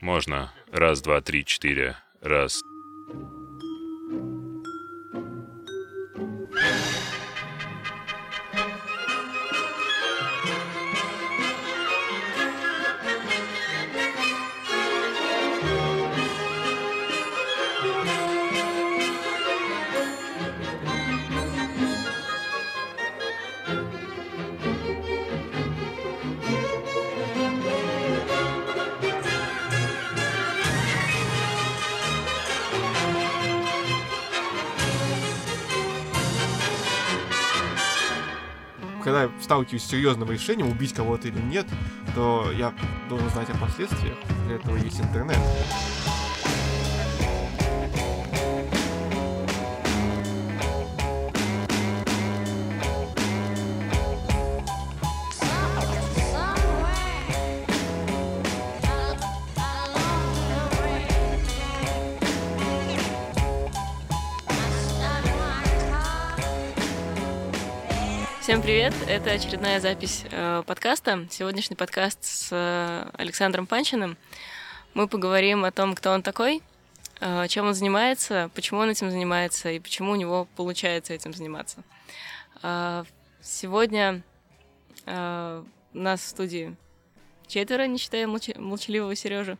Можно. Раз, два, три, четыре. Раз. Сталкиваюсь с серьезным решением, убить кого-то или нет, то я должен знать о последствиях. Для этого есть интернет. Привет! Это очередная запись э, подкаста. Сегодняшний подкаст с э, Александром Панчиным. Мы поговорим о том, кто он такой, э, чем он занимается, почему он этим занимается и почему у него получается этим заниматься. Э, сегодня э, нас в студии четверо, не считая молча- молчаливого Сережи.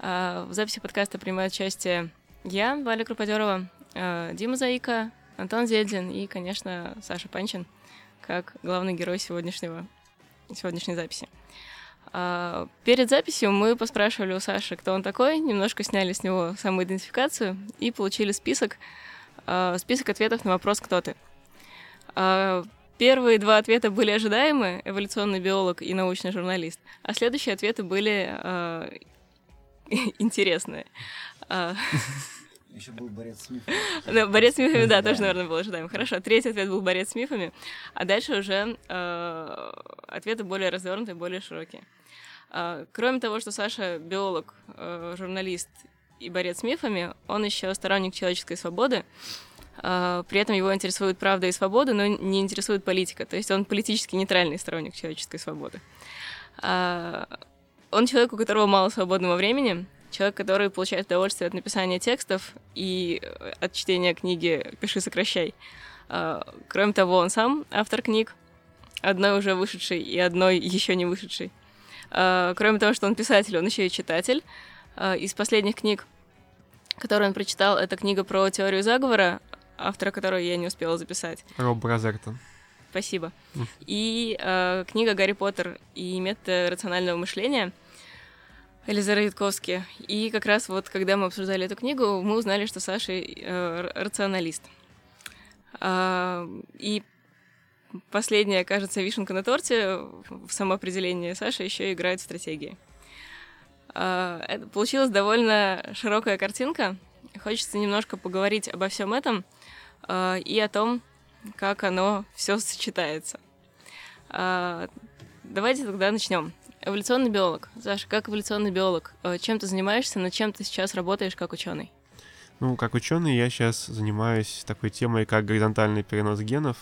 Э, в записи подкаста принимают участие я, Валя Круподерова, э, Дима Заика, Антон Зельдин и, конечно, Саша Панчин как главный герой сегодняшнего, сегодняшней записи. А, перед записью мы поспрашивали у Саши, кто он такой, немножко сняли с него самоидентификацию и получили список, а, список ответов на вопрос «Кто ты?». А, первые два ответа были ожидаемы, эволюционный биолог и научный журналист, а следующие ответы были интересные. Еще был борец с мифами. да, борец с мифами, да, тоже, наверное, был ожидаем. Хорошо, третий ответ был борец с мифами, а дальше уже э, ответы более развернутые, более широкие. Э, кроме того, что Саша биолог, э, журналист и борец с мифами, он еще сторонник человеческой свободы. Э, при этом его интересует правда и свобода, но не интересует политика. То есть он политически нейтральный сторонник человеческой свободы. Э, он человек, у которого мало свободного времени, человек, который получает удовольствие от написания текстов и э, от чтения книги «Пиши, сокращай». А, Кроме того, он сам автор книг, одной уже вышедшей и одной еще не вышедшей. А, Кроме того, что он писатель, он еще и читатель. А, Из последних книг, которые он прочитал, это книга про теорию заговора, автора которой я не успела записать. Роб Бразертон. Спасибо. И э, книга «Гарри Поттер и методы рационального мышления» Элизара Ютковски. И как раз вот, когда мы обсуждали эту книгу, мы узнали, что Саша э, рационалист. А, и последняя, кажется, вишенка на торте в самоопределении Саша еще играет в стратегии. А, получилась довольно широкая картинка. Хочется немножко поговорить обо всем этом а, и о том, как оно все сочетается. А, давайте тогда начнем. Эволюционный биолог. Саша, как эволюционный биолог, э, чем ты занимаешься, над чем ты сейчас работаешь как ученый? Ну, как ученый, я сейчас занимаюсь такой темой, как горизонтальный перенос генов,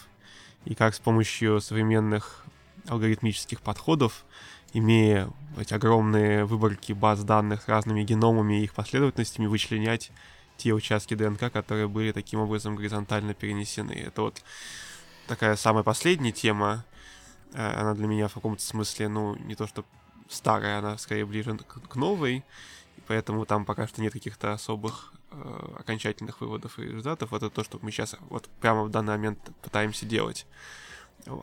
и как с помощью современных алгоритмических подходов, имея эти огромные выборки баз данных разными геномами и их последовательностями, вычленять те участки ДНК, которые были таким образом горизонтально перенесены. Это вот такая самая последняя тема, она для меня в каком-то смысле, ну, не то что старая, она скорее ближе к, к новой, поэтому там пока что нет каких-то особых э, окончательных выводов и результатов. Это то, что мы сейчас вот прямо в данный момент пытаемся делать.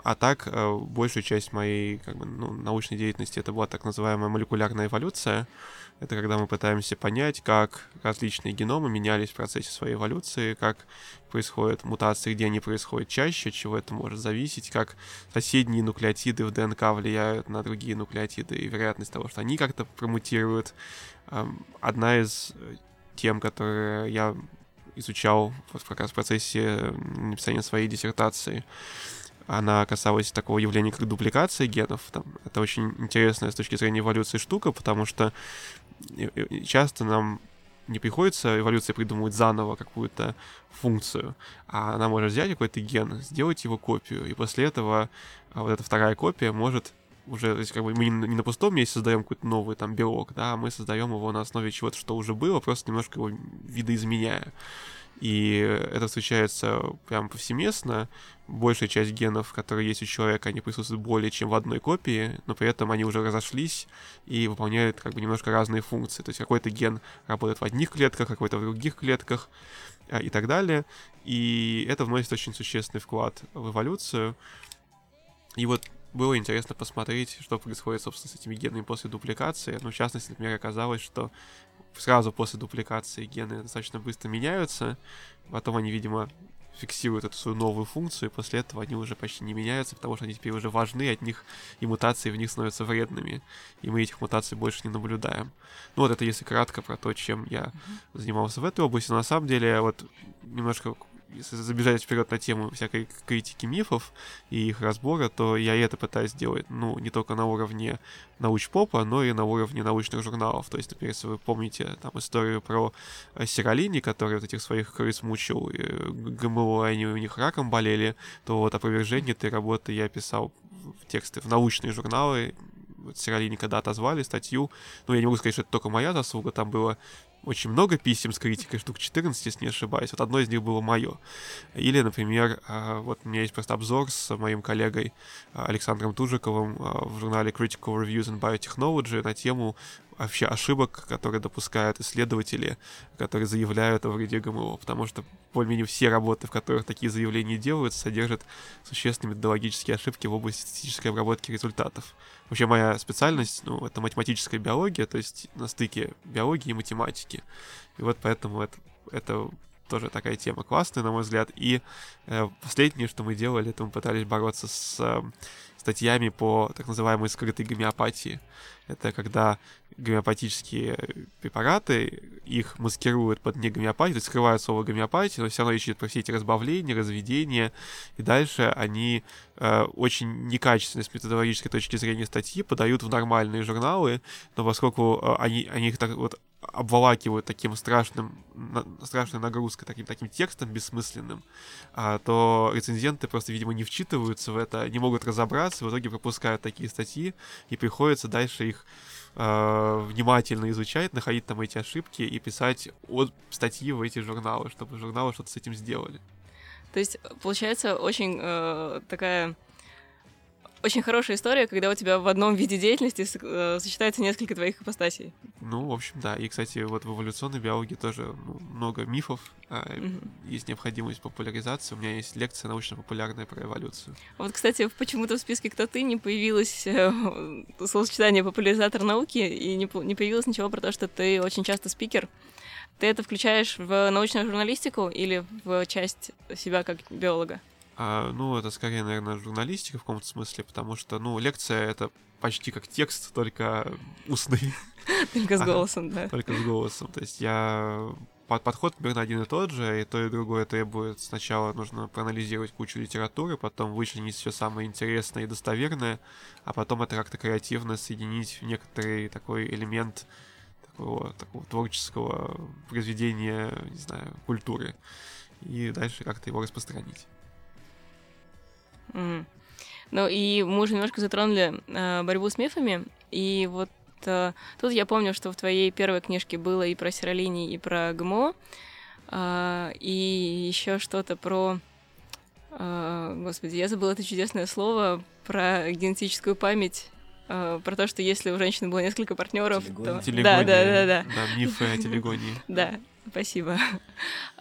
А так, э, большую часть моей как бы, ну, научной деятельности это была так называемая молекулярная эволюция. Это когда мы пытаемся понять, как различные геномы менялись в процессе своей эволюции, как происходят мутации, где они происходят чаще, от чего это может зависеть, как соседние нуклеотиды в ДНК влияют на другие нуклеотиды и вероятность того, что они как-то промутируют. Эм, Одна из э, тем, которые я изучал как раз в процессе э, написания своей диссертации, она касалась такого явления, как дубликация генов. Там, это очень интересная с точки зрения эволюции штука, потому что и- и часто нам не приходится эволюция придумывать заново какую-то функцию, а она может взять какой-то ген, сделать его копию, и после этого а, вот эта вторая копия может уже, то есть как бы мы не на пустом месте создаем какой-то новый там белок, да, а мы создаем его на основе чего-то, что уже было, просто немножко его видоизменяя. И это встречается прям повсеместно. Большая часть генов, которые есть у человека, они присутствуют более чем в одной копии, но при этом они уже разошлись и выполняют как бы немножко разные функции. То есть какой-то ген работает в одних клетках, какой-то в других клетках а, и так далее. И это вносит очень существенный вклад в эволюцию. И вот было интересно посмотреть, что происходит, собственно, с этими генами после дупликации. Ну, в частности, например, оказалось, что сразу после дупликации гены достаточно быстро меняются, потом они, видимо, фиксируют эту свою новую функцию, и после этого они уже почти не меняются, потому что они теперь уже важны, от них и мутации в них становятся вредными, и мы этих мутаций больше не наблюдаем. Ну вот это если кратко про то, чем я занимался в этой области, но на самом деле вот немножко забежать вперед на тему всякой критики мифов и их разбора, то я это пытаюсь сделать, ну, не только на уровне научпопа, но и на уровне научных журналов. То есть, например, если вы помните там историю про э, Сиролини, который вот этих своих крыс мучил, ГМО, они у них раком болели, то вот опровержение этой работы я писал в тексты в научные журналы, вот Сиролини когда отозвали статью, ну, я не могу сказать, что это только моя заслуга, там было очень много писем с критикой, штук 14, если не ошибаюсь. Вот одно из них было мое. Или, например, а, вот у меня есть просто обзор с моим коллегой а, Александром Тужиковым а, в журнале Critical Reviews in Biotechnology на тему вообще ошибок, которые допускают исследователи, которые заявляют о вреде ГМО, потому что более-менее все работы, в которых такие заявления делаются, содержат существенные методологические ошибки в области статистической обработки результатов. Вообще моя специальность, ну, это математическая биология, то есть на стыке биологии и математики. И вот поэтому это, это тоже такая тема классная, на мой взгляд. И э, последнее, что мы делали, это мы пытались бороться с э, статьями по так называемой скрытой гомеопатии. Это когда гомеопатические препараты, их маскируют под не гомеопатию, то есть скрывают слово гомеопатия, но все равно ищут про все эти разбавления, разведения, и дальше они э, очень некачественно с методологической точки зрения статьи подают в нормальные журналы, но поскольку э, они, они их так вот обволакивают таким страшным, на, страшной нагрузкой, таким, таким текстом бессмысленным, а, то рецензенты просто, видимо, не вчитываются в это, не могут разобраться, в итоге пропускают такие статьи, и приходится дальше их э, внимательно изучать, находить там эти ошибки и писать от статьи в эти журналы, чтобы журналы что-то с этим сделали. То есть, получается, очень э, такая очень хорошая история, когда у тебя в одном виде деятельности э, сочетается несколько твоих ипостасей. Ну, в общем, да. И, кстати, вот в эволюционной биологии тоже ну, много мифов. Mm-hmm. Есть необходимость популяризации. У меня есть лекция научно-популярная про эволюцию. Вот, кстати, почему-то в списке «Кто ты» не появилось э, словосочетание «популяризатор науки» и не, не появилось ничего про то, что ты очень часто спикер. Ты это включаешь в научную журналистику или в часть себя как биолога? А, ну, это скорее, наверное, журналистика в каком-то смысле, потому что, ну, лекция — это почти как текст, только устный. Только с голосом, да. Только с голосом. То есть я подход примерно один и тот же, и то и другое требует сначала нужно проанализировать кучу литературы, потом вычленить все самое интересное и достоверное, а потом это как-то креативно соединить в некоторый такой элемент такого, такого творческого произведения, не знаю, культуры, и дальше как-то его распространить. Mm. Ну и мы уже немножко затронули э, борьбу с мифами, и вот э, тут я помню, что в твоей первой книжке было и про сиролини, и про ГМО, э, и еще что-то про... Э, господи, я забыла это чудесное слово про генетическую память Uh, про то, что если у женщины было несколько партнеров, то... Телегония. Да, да, да, да. Да, мифы о телегонии. Да, спасибо.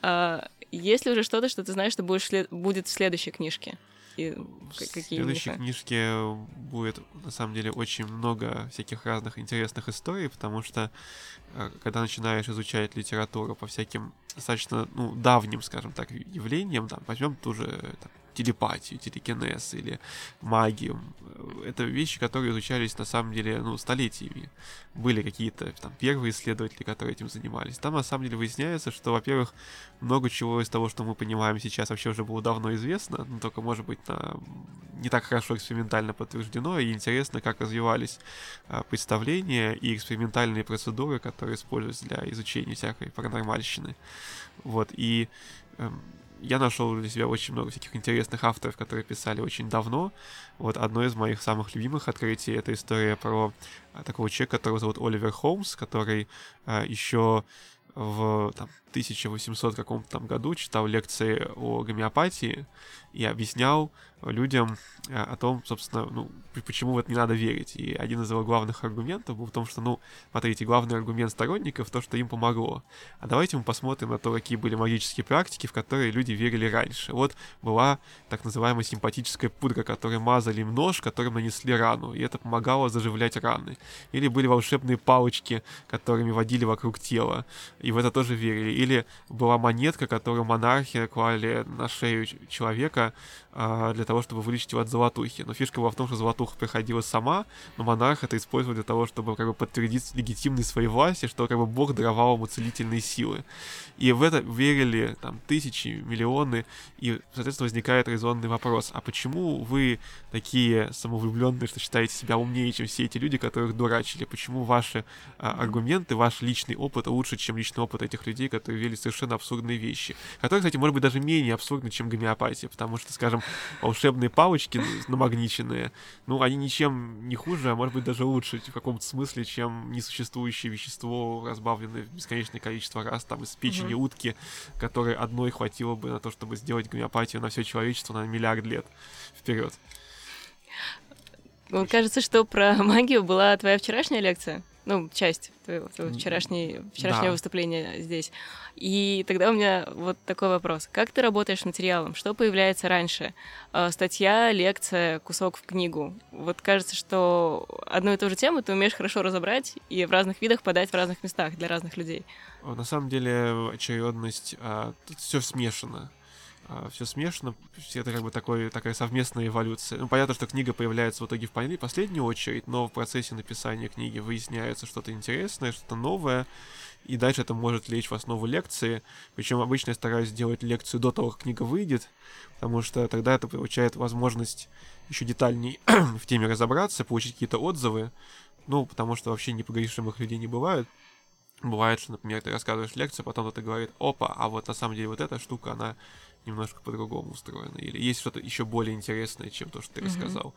Uh, есть ли уже что-то, что ты знаешь, что будешь будет в следующей книжке? И какие В следующей книжке будет, на самом деле, очень много всяких разных интересных историй, потому что э, когда начинаешь изучать литературу по всяким достаточно, ну, давним, скажем так, явлениям, там, возьмем ту же там, телепатию, телекинез или магию. Это вещи, которые изучались на самом деле ну, столетиями. Были какие-то там первые исследователи, которые этим занимались. Там на самом деле выясняется, что, во-первых, много чего из того, что мы понимаем сейчас, вообще уже было давно известно, но только, может быть, на... не так хорошо экспериментально подтверждено, и интересно, как развивались а, представления и экспериментальные процедуры, которые используются для изучения всякой паранормальщины. Вот, и эм, я нашел для себя очень много всяких интересных авторов, которые писали очень давно. Вот одно из моих самых любимых открытий — это история про а, такого человека, которого зовут Оливер Холмс, который а, еще в там, 1800 каком-то там году читал лекции о гомеопатии и объяснял людям э, о том, собственно, ну, почему вот не надо верить. И один из его главных аргументов был в том, что, ну, смотрите, главный аргумент сторонников то, что им помогло. А давайте мы посмотрим на то, какие были магические практики, в которые люди верили раньше. Вот была так называемая симпатическая пудра, которой мазали им нож, которым нанесли рану, и это помогало заживлять раны. Или были волшебные палочки, которыми водили вокруг тела, и в это тоже верили. Или была монетка, которую монархи клали на шею человека а, для того, чтобы вылечить его от золотухи. Но фишка была в том, что золотуха приходила сама, но монарх это использовал для того, чтобы как бы подтвердить легитимность своей власти, что как бы бог даровал ему целительные силы. И в это верили там тысячи, миллионы, и, соответственно, возникает резонный вопрос, а почему вы такие самовлюбленные, что считаете себя умнее, чем все эти люди, которых дурачили? Почему ваши а, аргументы, ваш личный опыт лучше, чем личный опыт этих людей, которые вели совершенно абсурдные вещи? Которые, кстати, может быть, даже менее абсурдны, чем гомеопатия, потому что, скажем, волшебные палочки намагниченные, ну, они ничем не хуже, а может быть даже лучше в каком-то смысле, чем несуществующее вещество, разбавленное в бесконечное количество раз, там, из печени mm-hmm. утки, которой одной хватило бы на то, чтобы сделать гомеопатию на все человечество на миллиард лет вперед. Кажется, что про магию была твоя вчерашняя лекция ну, часть твоего, твоего вчерашней, вчерашнего да. выступления здесь. И тогда у меня вот такой вопрос. Как ты работаешь с материалом? Что появляется раньше? Э, статья, лекция, кусок в книгу. Вот кажется, что одну и ту же тему ты умеешь хорошо разобрать и в разных видах подать в разных местах для разных людей. На самом деле очередность, а, все смешано. А, все смешано, это как бы такой, такая совместная эволюция. Ну, понятно, что книга появляется в итоге в последнюю очередь, но в процессе написания книги выясняется что-то интересное, что-то новое, и дальше это может лечь в основу лекции. Причем обычно я стараюсь сделать лекцию до того, как книга выйдет, потому что тогда это получает возможность еще детальней в теме разобраться, получить какие-то отзывы, ну, потому что вообще непогрешимых людей не бывает. Бывает, что, например, ты рассказываешь лекцию, потом кто-то говорит, опа, а вот на самом деле вот эта штука, она немножко по-другому устроено, или есть что-то еще более интересное, чем то, что ты mm-hmm. рассказал.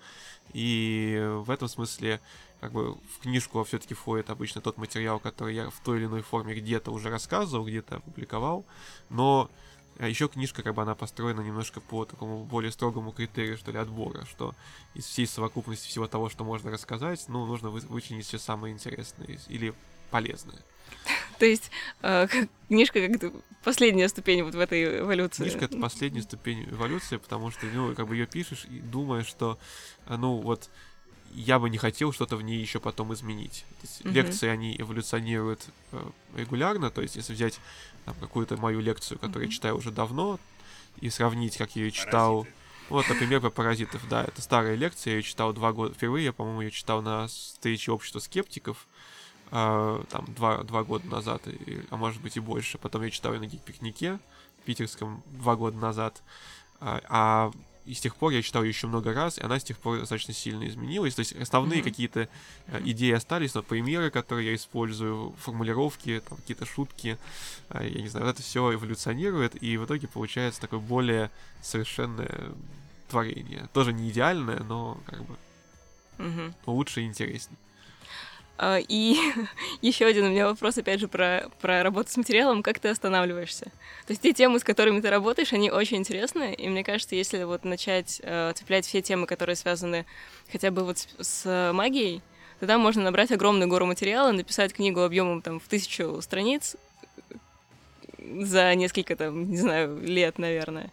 И в этом смысле, как бы в книжку все-таки входит обычно тот материал, который я в той или иной форме где-то уже рассказывал, где-то опубликовал, но а еще книжка, как бы она построена немножко по такому более строгому критерию, что ли, отбора, что из всей совокупности всего того, что можно рассказать, ну, нужно вы, вычленить все самое интересное или полезное. То есть э, книжка как последняя ступень вот в этой эволюции. Книжка это последняя ступень эволюции, потому что, ну, как бы ее пишешь и думаешь, что, э, ну, вот я бы не хотел что-то в ней еще потом изменить. Mm-hmm. Лекции, они эволюционируют э, регулярно, то есть если взять там, какую-то мою лекцию, которую mm-hmm. я читаю уже давно, и сравнить, как я ее читал... Паразиты. Вот, например, про паразитов, да, это старая лекция, я ее читал два года, впервые я, по-моему, ее читал на встрече общества скептиков, э, там, два, два года назад, и, а может быть и больше. Потом я читал ее на гик-пикнике питерском два года назад. А, а и с тех пор я читал ее еще много раз, и она с тех пор достаточно сильно изменилась. То есть основные mm-hmm. какие-то э, идеи остались, но примеры, которые я использую, формулировки, там, какие-то шутки, э, я не знаю, это все эволюционирует, и в итоге получается такое более совершенное творение. Тоже не идеальное, но как бы mm-hmm. лучше и интереснее. А, и еще один у меня вопрос, опять же, про, про работу с материалом. Как ты останавливаешься? То есть те темы, с которыми ты работаешь, они очень интересны, и мне кажется, если вот начать э, цеплять все темы, которые связаны хотя бы вот с, с магией, тогда можно набрать огромную гору материала, написать книгу объемом там в тысячу страниц за несколько там, не знаю, лет, наверное.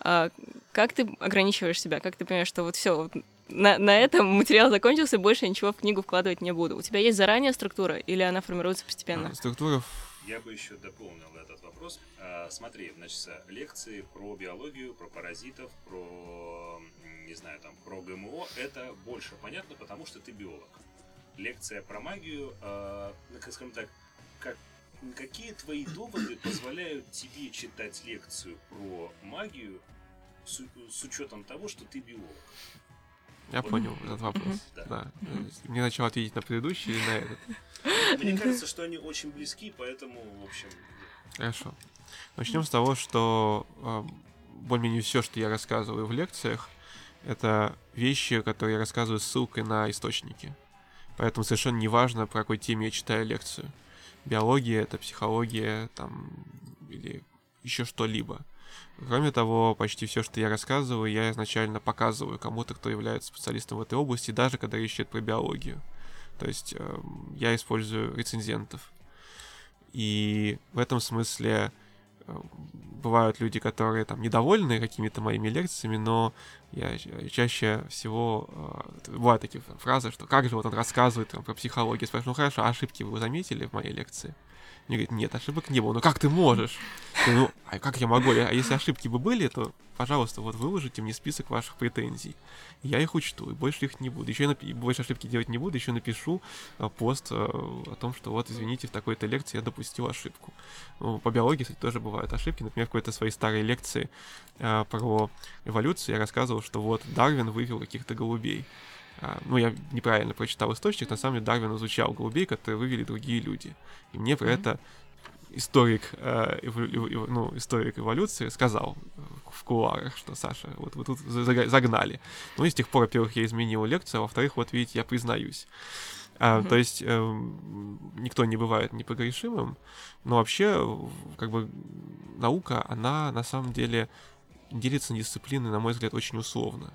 А как ты ограничиваешь себя? Как ты понимаешь, что вот все, вот на, на этом материал закончился, больше ничего в книгу вкладывать не буду. У тебя есть заранее структура или она формируется постепенно? А, структура... Я бы еще дополнил этот вопрос. А, смотри, значит, лекции про биологию, про паразитов, про, не знаю, там, про ГМО, это больше понятно, потому что ты биолог. Лекция про магию, а, ну, скажем так, как какие твои доводы позволяют тебе читать лекцию про магию с, с учетом того, что ты биолог? Я понял этот вопрос. Да. Мне начал ответить на предыдущий или на этот. Мне кажется, что они очень близки, поэтому, в общем... Хорошо. Начнем с того, что э, более-менее все, что я рассказываю в лекциях, это вещи, которые я рассказываю с ссылкой на источники. Поэтому совершенно не важно, по какой теме я читаю лекцию. Биология, это психология, там, или еще что-либо. Кроме того, почти все, что я рассказываю, я изначально показываю кому-то, кто является специалистом в этой области, даже когда речь идет про биологию. То есть э, я использую рецензентов. И в этом смысле э, бывают люди, которые там недовольны какими-то моими лекциями, но я чаще всего э, бывают такие фразы, что как же вот он рассказывает там, про психологию, спрашиваю, ну хорошо, а ошибки вы заметили в моей лекции? Мне говорит, нет, ошибок не было. Ну как ты можешь? ну, а как я могу? А если ошибки бы были, то, пожалуйста, вот выложите мне список ваших претензий. Я их учту, и больше их не буду. Еще я напи- больше ошибки делать не буду, еще напишу а, пост а, о том, что вот, извините, в такой-то лекции я допустил ошибку. Ну, по биологии, кстати, тоже бывают ошибки. Например, в какой-то своей старой лекции а, про эволюцию я рассказывал, что вот Дарвин вывел каких-то голубей. А, ну, я неправильно прочитал источник, на самом деле Дарвин изучал голубей, которые вывели другие люди. И мне про mm-hmm. это историк, э, эволю, ну, историк эволюции сказал в кулуарах, что Саша, вот вы тут загнали. Ну и с тех пор, во-первых, я изменил лекцию, а во-вторых, вот видите, я признаюсь. А, mm-hmm. То есть э, никто не бывает непогрешимым, но вообще, как бы, наука, она на самом деле делится на дисциплины, на мой взгляд, очень условно.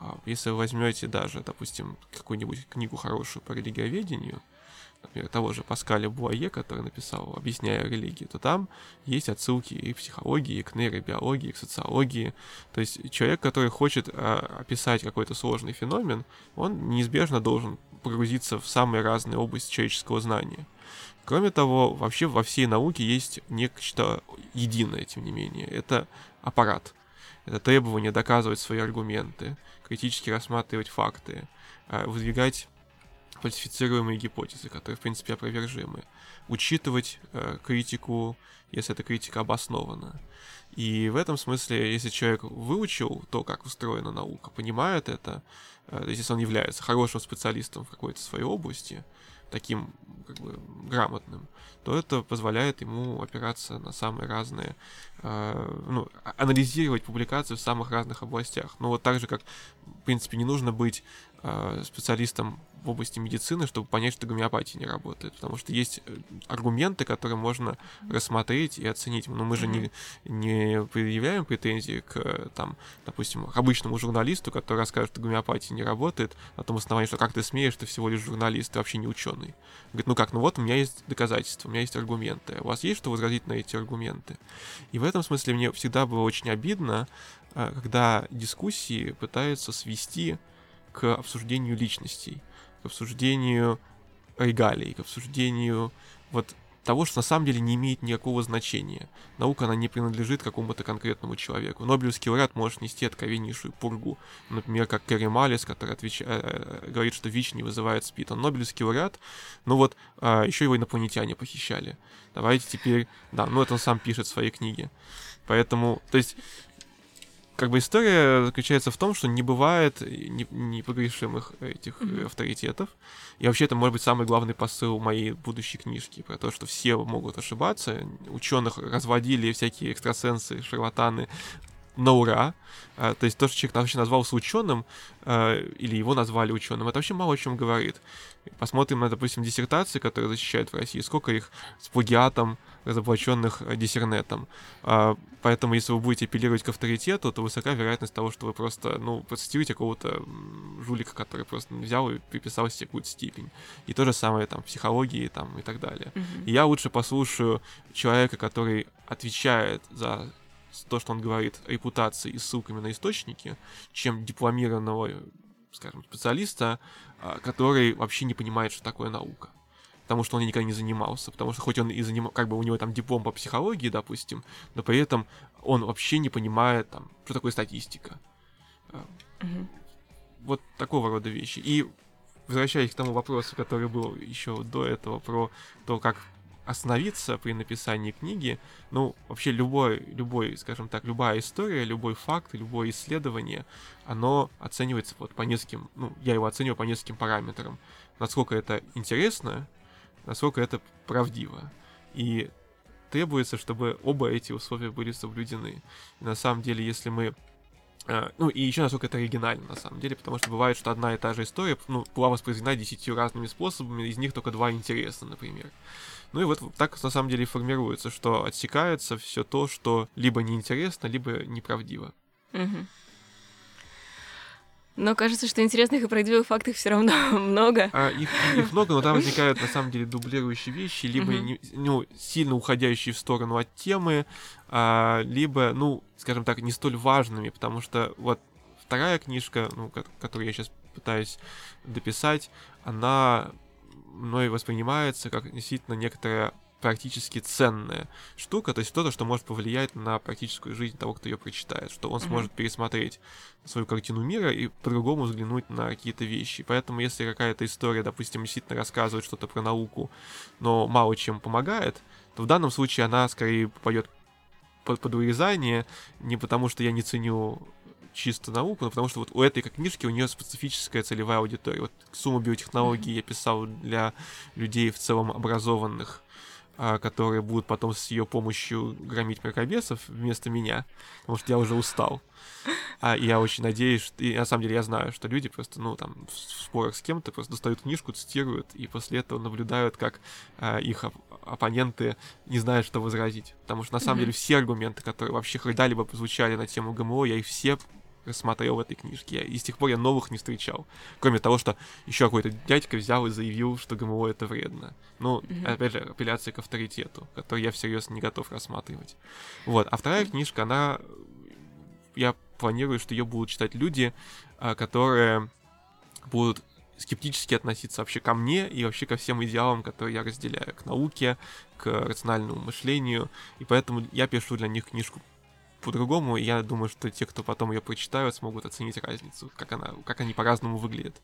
А, если вы возьмете даже, допустим, какую-нибудь книгу хорошую по религиоведению, например, того же Паскаля Буае, который написал «Объясняя религию», то там есть отсылки и к психологии, и к нейробиологии, и к социологии. То есть человек, который хочет а, описать какой-то сложный феномен, он неизбежно должен погрузиться в самые разные области человеческого знания. Кроме того, вообще во всей науке есть нечто единое, тем не менее. Это аппарат. Это требование доказывать свои аргументы, критически рассматривать факты, а, выдвигать фальсифицируемые гипотезы, которые, в принципе, опровержимы, учитывать э, критику, если эта критика обоснована. И в этом смысле, если человек выучил то, как устроена наука, понимает это, э, если он является хорошим специалистом в какой-то своей области, таким как бы грамотным, то это позволяет ему опираться на самые разные, э, ну, а, анализировать публикации в самых разных областях. Ну вот так же, как, в принципе, не нужно быть э, специалистом в области медицины, чтобы понять, что гомеопатия не работает. Потому что есть э, аргументы, которые можно рассмотреть и оценить. Но мы же не, не предъявляем претензии к, там, допустим, обычному журналисту, который расскажет, что гомеопатия не работает, на том основании, что как ты смеешь, ты всего лишь журналист, ты вообще не ученый. Говорит, ну как, ну вот у меня есть доказательства, у меня есть аргументы. У вас есть что возразить на эти аргументы? И в этом смысле мне всегда было очень обидно, э, когда дискуссии пытаются свести к обсуждению личностей к обсуждению регалий, к обсуждению вот того, что на самом деле не имеет никакого значения. Наука, она не принадлежит какому-то конкретному человеку. Нобелевский лауреат может нести откровеннейшую пургу. Например, как Кэрри Малис, который отвеч... Э, говорит, что ВИЧ не вызывает СПИД. Он Нобелевский лауреат, но вот а, еще его инопланетяне похищали. Давайте теперь... Да, ну это он сам пишет в своей книге. Поэтому, то есть, как бы история заключается в том, что не бывает непогрешимых этих mm-hmm. авторитетов. И вообще это может быть самый главный посыл моей будущей книжки про то, что все могут ошибаться. Ученых разводили всякие экстрасенсы, шарлатаны на ура. А, то есть то, что человек вообще назвался ученым, а, или его назвали ученым, это вообще мало о чем говорит. Посмотрим на, допустим, диссертации, которые защищают в России, сколько их с плагиатом, разоблаченных э, диссернетом. А, поэтому, если вы будете апеллировать к авторитету, то высока вероятность того, что вы просто, ну, процитируете какого-то жулика, который просто взял и приписал себе какую-то степень. И то же самое там в психологии там и так далее. Mm-hmm. И я лучше послушаю человека, который отвечает за то, что он говорит, репутацией и ссылками на источники, чем дипломированного, скажем, специалиста, а, который вообще не понимает, что такое наука. Потому что он никогда не занимался. Потому что хоть он и занимал, как бы у него там диплом по психологии, допустим, но при этом он вообще не понимает, там, что такое статистика. Mm-hmm. Вот такого рода вещи. И возвращаясь к тому вопросу, который был еще до этого, про то, как остановиться при написании книги. Ну, вообще любой, любой, скажем так, любая история, любой факт, любое исследование, оно оценивается вот по нескольким, ну, я его оцениваю по нескольким параметрам. Насколько это интересно, насколько это правдиво. И требуется, чтобы оба эти условия были соблюдены. И на самом деле, если мы Uh, ну, и еще насколько это оригинально, на самом деле, потому что бывает, что одна и та же история, ну, была воспроизведена десятью разными способами, из них только два интересны, например. Ну и вот так, на самом деле, формируется, что отсекается все то, что либо неинтересно, либо неправдиво. Угу. Но кажется, что интересных и правдивых фактов все равно много. А, их, их много, но там возникают на самом деле дублирующие вещи, либо не, ну, сильно уходящие в сторону от темы, а, либо, ну, скажем так, не столь важными, потому что вот вторая книжка, ну, которую я сейчас пытаюсь дописать, она мной воспринимается как действительно некоторая практически ценная штука, то есть что-то, что может повлиять на практическую жизнь того, кто ее прочитает, что он mm-hmm. сможет пересмотреть свою картину мира и по-другому взглянуть на какие-то вещи. Поэтому, если какая-то история, допустим, действительно рассказывает что-то про науку, но мало чем помогает, то в данном случае она скорее попадет под, под урезание, не потому что я не ценю чисто науку, но потому что вот у этой книжки у нее специфическая целевая аудитория. Вот сумму биотехнологий я писал для людей в целом образованных, которые будут потом с ее помощью громить мракобесов вместо меня, потому что я уже устал. А я очень надеюсь, что, и на самом деле я знаю, что люди просто, ну, там, в спорах с кем-то просто достают книжку, цитируют, и после этого наблюдают, как а, их оп- оппоненты не знают, что возразить. Потому что, на самом mm-hmm. деле, все аргументы, которые вообще когда-либо прозвучали на тему ГМО, я их все смотрел в этой книжке. И с тех пор я новых не встречал. Кроме того, что еще какой-то дядька взял и заявил, что ГМО это вредно. Ну, mm-hmm. опять же, апелляция к авторитету, который я всерьез не готов рассматривать. Вот. А вторая книжка, она... Я планирую, что ее будут читать люди, а, которые будут скептически относиться вообще ко мне и вообще ко всем идеалам, которые я разделяю, к науке, к рациональному мышлению, и поэтому я пишу для них книжку по-другому, и я думаю, что те, кто потом ее прочитают, смогут оценить разницу, как, она, как они по-разному выглядят.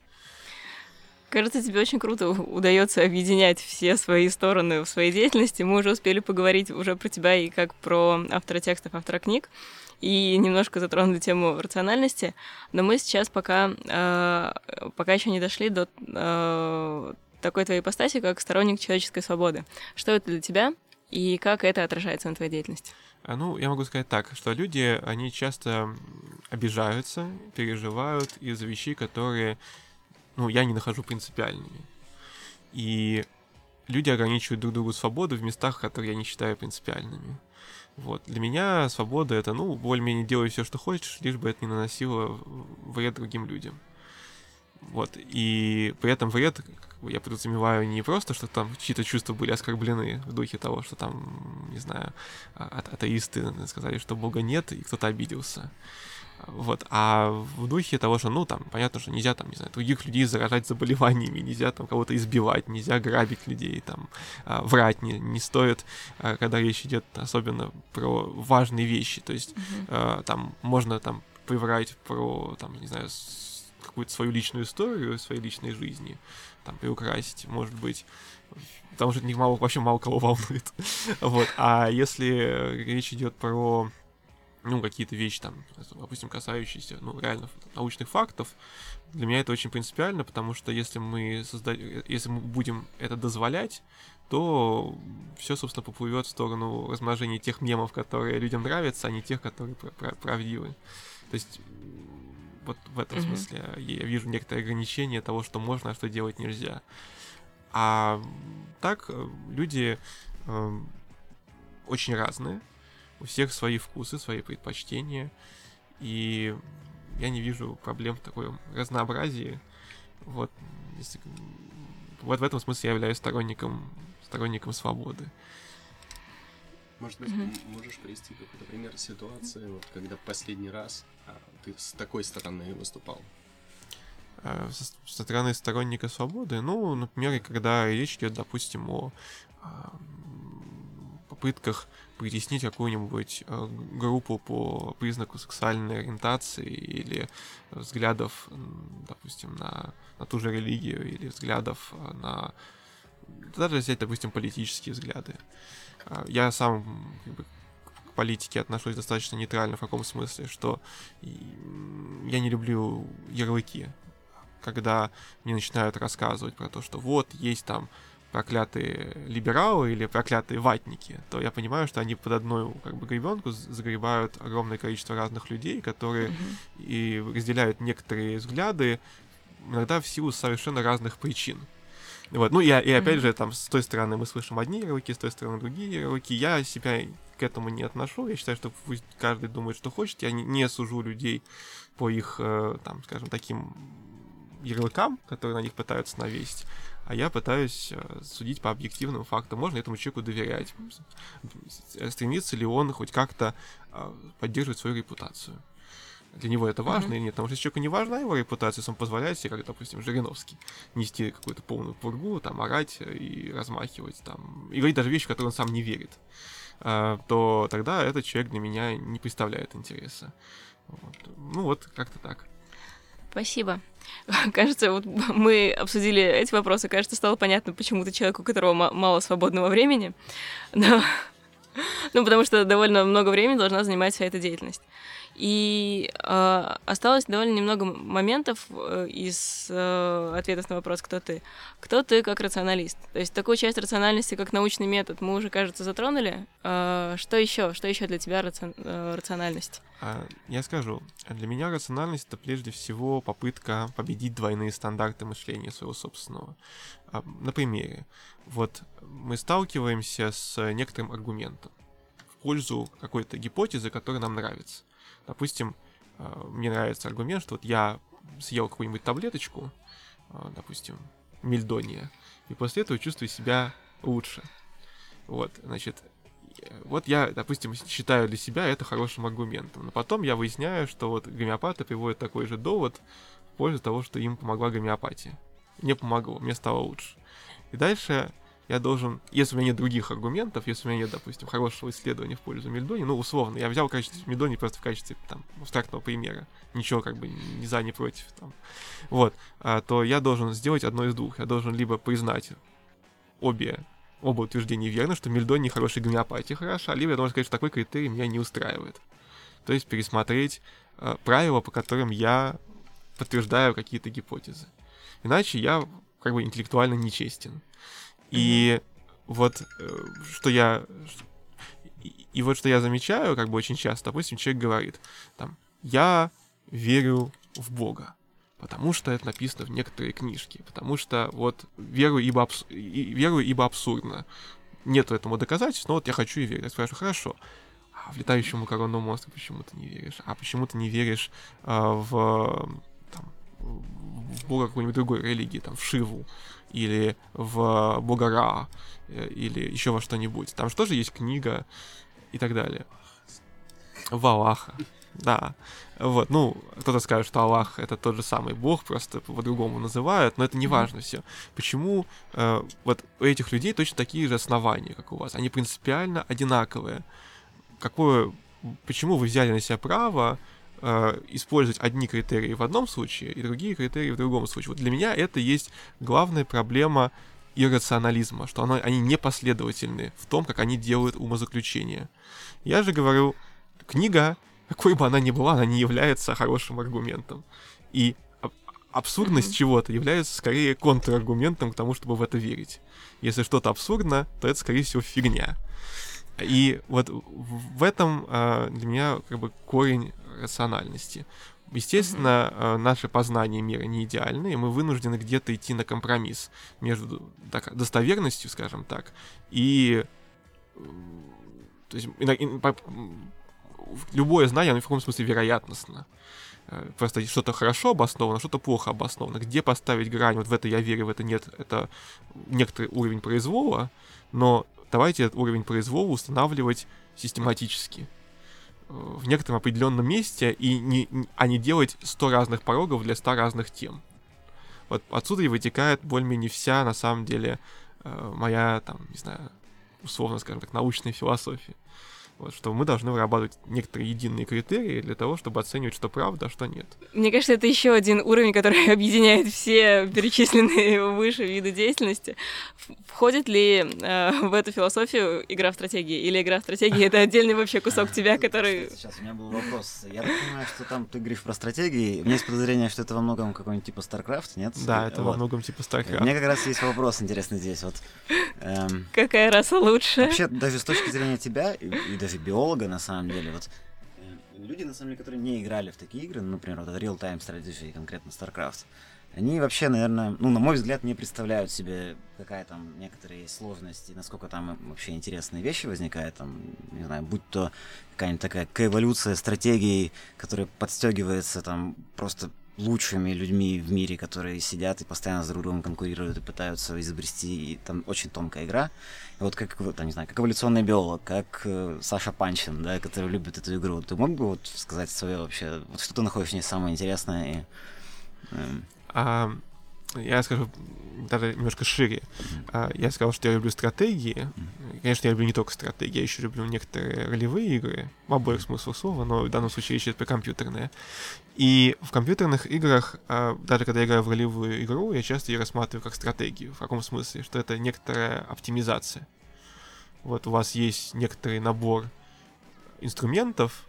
Кажется, тебе очень круто удается объединять все свои стороны в своей деятельности. Мы уже успели поговорить уже про тебя и как про автора текстов, автора книг, и немножко затронули тему рациональности, но мы сейчас пока, э, пока еще не дошли до э, такой твоей ипостаси, как сторонник человеческой свободы. Что это для тебя и как это отражается на твоей деятельности? А, ну, я могу сказать так, что люди, они часто обижаются, переживают из-за вещей, которые, ну, я не нахожу принципиальными. И люди ограничивают друг другу свободу в местах, которые я не считаю принципиальными. Вот. Для меня свобода это, ну, более-менее делай все, что хочешь, лишь бы это не наносило вред другим людям. Вот. И при этом вред, я подразумеваю не просто, что там чьи-то чувства были оскорблены в духе того, что там, не знаю, а, а атеисты сказали, что Бога нет, и кто-то обиделся. Вот, а в духе того, что, ну, там, понятно, что нельзя, там, не знаю, других людей заражать заболеваниями, нельзя там кого-то избивать, нельзя грабить людей, там, а, врать не, не стоит, когда речь идет особенно про важные вещи, то есть, mm-hmm. там, можно, там, приврать про, там, не знаю, какую-то свою личную историю своей личной жизни, там, приукрасить, может быть, потому что это мало, вообще мало кого волнует. вот. А если речь идет про ну, какие-то вещи там, допустим, касающиеся, ну, реально научных фактов, для меня это очень принципиально, потому что если мы создаем, если мы будем это дозволять, то все, собственно, поплывет в сторону размножения тех мемов, которые людям нравятся, а не тех, которые правдивы. То есть вот в этом mm-hmm. смысле я вижу некоторые ограничения того, что можно, а что делать нельзя. А так э, люди э, очень разные, у всех свои вкусы, свои предпочтения, и я не вижу проблем в таком разнообразии. Вот, если, вот в этом смысле я являюсь сторонником, сторонником свободы. Может быть, mm-hmm. можешь привести какой-то пример ситуации, вот, когда последний раз а, ты с такой стороны выступал? А, со, со стороны сторонника свободы, ну, например, когда речь идет, допустим, о а, попытках притеснить какую-нибудь а, группу по признаку сексуальной ориентации или взглядов, допустим, на, на ту же религию или взглядов на даже взять, допустим, политические взгляды. Я сам как бы, к политике отношусь достаточно нейтрально в каком смысле, что я не люблю ярлыки, когда мне начинают рассказывать про то, что вот есть там проклятые либералы или проклятые ватники, то я понимаю, что они под одну как бы гребенку загребают огромное количество разных людей, которые mm-hmm. и разделяют некоторые взгляды, иногда в силу совершенно разных причин. Вот, ну и, и опять mm-hmm. же, там, с той стороны мы слышим одни ярлыки, с той стороны другие ярлыки. Я себя к этому не отношу. Я считаю, что пусть каждый думает, что хочет. Я не, не сужу людей по их, э, там, скажем, таким ярлыкам, которые на них пытаются навесить, а я пытаюсь э, судить по объективным фактам. Можно этому человеку доверять? Стремится ли он хоть как-то э, поддерживать свою репутацию? Для него это важно mm-hmm. или нет? Потому что если человеку не важна его репутация, если он позволяет себе, как, допустим, Жириновский, нести какую-то полную пургу, там, орать и размахивать, там, и говорить даже вещи, в которые он сам не верит, э, то тогда этот человек для меня не представляет интереса. Вот. Ну вот, как-то так. Спасибо. Кажется, вот мы обсудили эти вопросы, кажется, стало понятно, почему ты человек, у которого мало свободного времени. Но... Ну, потому что довольно много времени должна занимать вся эта деятельность. И э, осталось довольно немного моментов э, из э, ответов на вопрос, кто ты. Кто ты как рационалист? То есть такую часть рациональности, как научный метод, мы уже, кажется, затронули. Э, что еще? Что еще для тебя раци... э, рациональность? А, я скажу, для меня рациональность это прежде всего попытка победить двойные стандарты мышления своего собственного. На примере. Вот мы сталкиваемся с некоторым аргументом в пользу какой-то гипотезы, которая нам нравится. Допустим, э, мне нравится аргумент, что вот я съел какую-нибудь таблеточку, э, допустим, мельдония, и после этого чувствую себя лучше. Вот, значит, вот я, допустим, считаю для себя это хорошим аргументом. Но потом я выясняю, что вот гомеопаты приводят такой же довод в пользу того, что им помогла гомеопатия. Мне помогло, мне стало лучше. И дальше я должен, если у меня нет других аргументов, если у меня нет, допустим, хорошего исследования в пользу Мельдони, ну, условно, я взял качество Мельдони просто в качестве, там, абстрактного примера, ничего как бы ни за, ни против, там, вот, а, то я должен сделать одно из двух. Я должен либо признать обе оба утверждения верны, что Мельдони хорошая гомеопатия хороша, либо я должен сказать, что такой критерий меня не устраивает. То есть пересмотреть э, правила, по которым я подтверждаю какие-то гипотезы. Иначе я как бы интеллектуально нечестен. И вот э, что я... И вот что я замечаю, как бы очень часто, допустим, человек говорит, там, я верю в Бога, потому что это написано в некоторые книжки, потому что вот верую ибо, абс... верую ибо абсурдно. Нет этому доказательств, но вот я хочу и верить. Я спрашиваю, хорошо, а в летающему макаронному монстра почему ты не веришь? А почему ты не веришь а, в, там, в бога какой-нибудь другой религии, там, в Шиву? Или в Богара, э, или еще во что-нибудь. Там же тоже есть книга и так далее. В Аллаха. Да. Вот, ну, кто-то скажет, что Аллах это тот же самый Бог, просто по-другому называют, но это не важно все. Почему э, вот у этих людей точно такие же основания, как у вас? Они принципиально одинаковые. Какое, почему вы взяли на себя право э, использовать одни критерии в одном случае и другие критерии в другом случае. Вот для меня это есть главная проблема иррационализма, что оно, они непоследовательны в том, как они делают умозаключения. Я же говорю, книга, какой бы она ни была, она не является хорошим аргументом. И абсурдность mm-hmm. чего-то является скорее контраргументом к тому, чтобы в это верить. Если что-то абсурдно, то это, скорее всего, фигня. И вот в этом э, для меня как бы корень рациональности. Естественно, mm-hmm. наше познание мира не идеальное, и мы вынуждены где-то идти на компромисс между так, достоверностью, скажем так, и то есть и, и, по, любое знание, оно в каком смысле вероятностно. Э, просто что-то хорошо обосновано, что-то плохо обосновано. Где поставить грань, вот в это я верю, в это нет, это некоторый уровень произвола, но давайте этот уровень произвола устанавливать систематически в некотором определенном месте, и не, а не делать 100 разных порогов для 100 разных тем. Вот отсюда и вытекает более-менее вся, на самом деле, э, моя, там, не знаю, условно скажем так, научная философия. Вот, что мы должны вырабатывать некоторые единые критерии для того, чтобы оценивать, что правда, а что нет. Мне кажется, это еще один уровень, который объединяет все перечисленные выше виды деятельности. Входит ли э, в эту философию игра в стратегии? Или игра в стратегии это отдельный вообще кусок тебя, который... Сейчас, у меня был вопрос. Я так понимаю, что там ты говоришь про стратегии. У меня есть подозрение, что это во многом какой-нибудь типа StarCraft, нет? Да, это во многом типа StarCraft. У меня как раз есть вопрос интересный здесь. Вот, эм, Какая раса лучше? Вообще, даже с точки зрения тебя и, и даже биолога, на самом деле, вот э, люди, на самом деле, которые не играли в такие игры, ну, например, вот Real Time Strategy конкретно StarCraft, они вообще, наверное, ну, на мой взгляд, не представляют себе, какая там некоторые и насколько там вообще интересные вещи возникают, там, не знаю, будь то какая-нибудь такая эволюция стратегии, которая подстегивается там просто лучшими людьми в мире, которые сидят и постоянно друг другом конкурируют и пытаются изобрести, и там очень тонкая игра. И вот как, там, не знаю, как эволюционный биолог, как э, Саша Панчин, да, который любит эту игру, ты мог бы вот сказать свое вообще, вот что ты находишь в ней самое интересное и... эм, А, я скажу даже немножко шире. А, я сказал, что я люблю стратегии. Конечно, я люблю не только стратегии, я еще люблю некоторые ролевые игры, в обоих смыслах слова, но в данном случае речь идет про компьютерные. И в компьютерных играх, а, даже когда я играю в ролевую игру, я часто ее рассматриваю как стратегию. В каком смысле? Что это некоторая оптимизация. Вот у вас есть некоторый набор инструментов,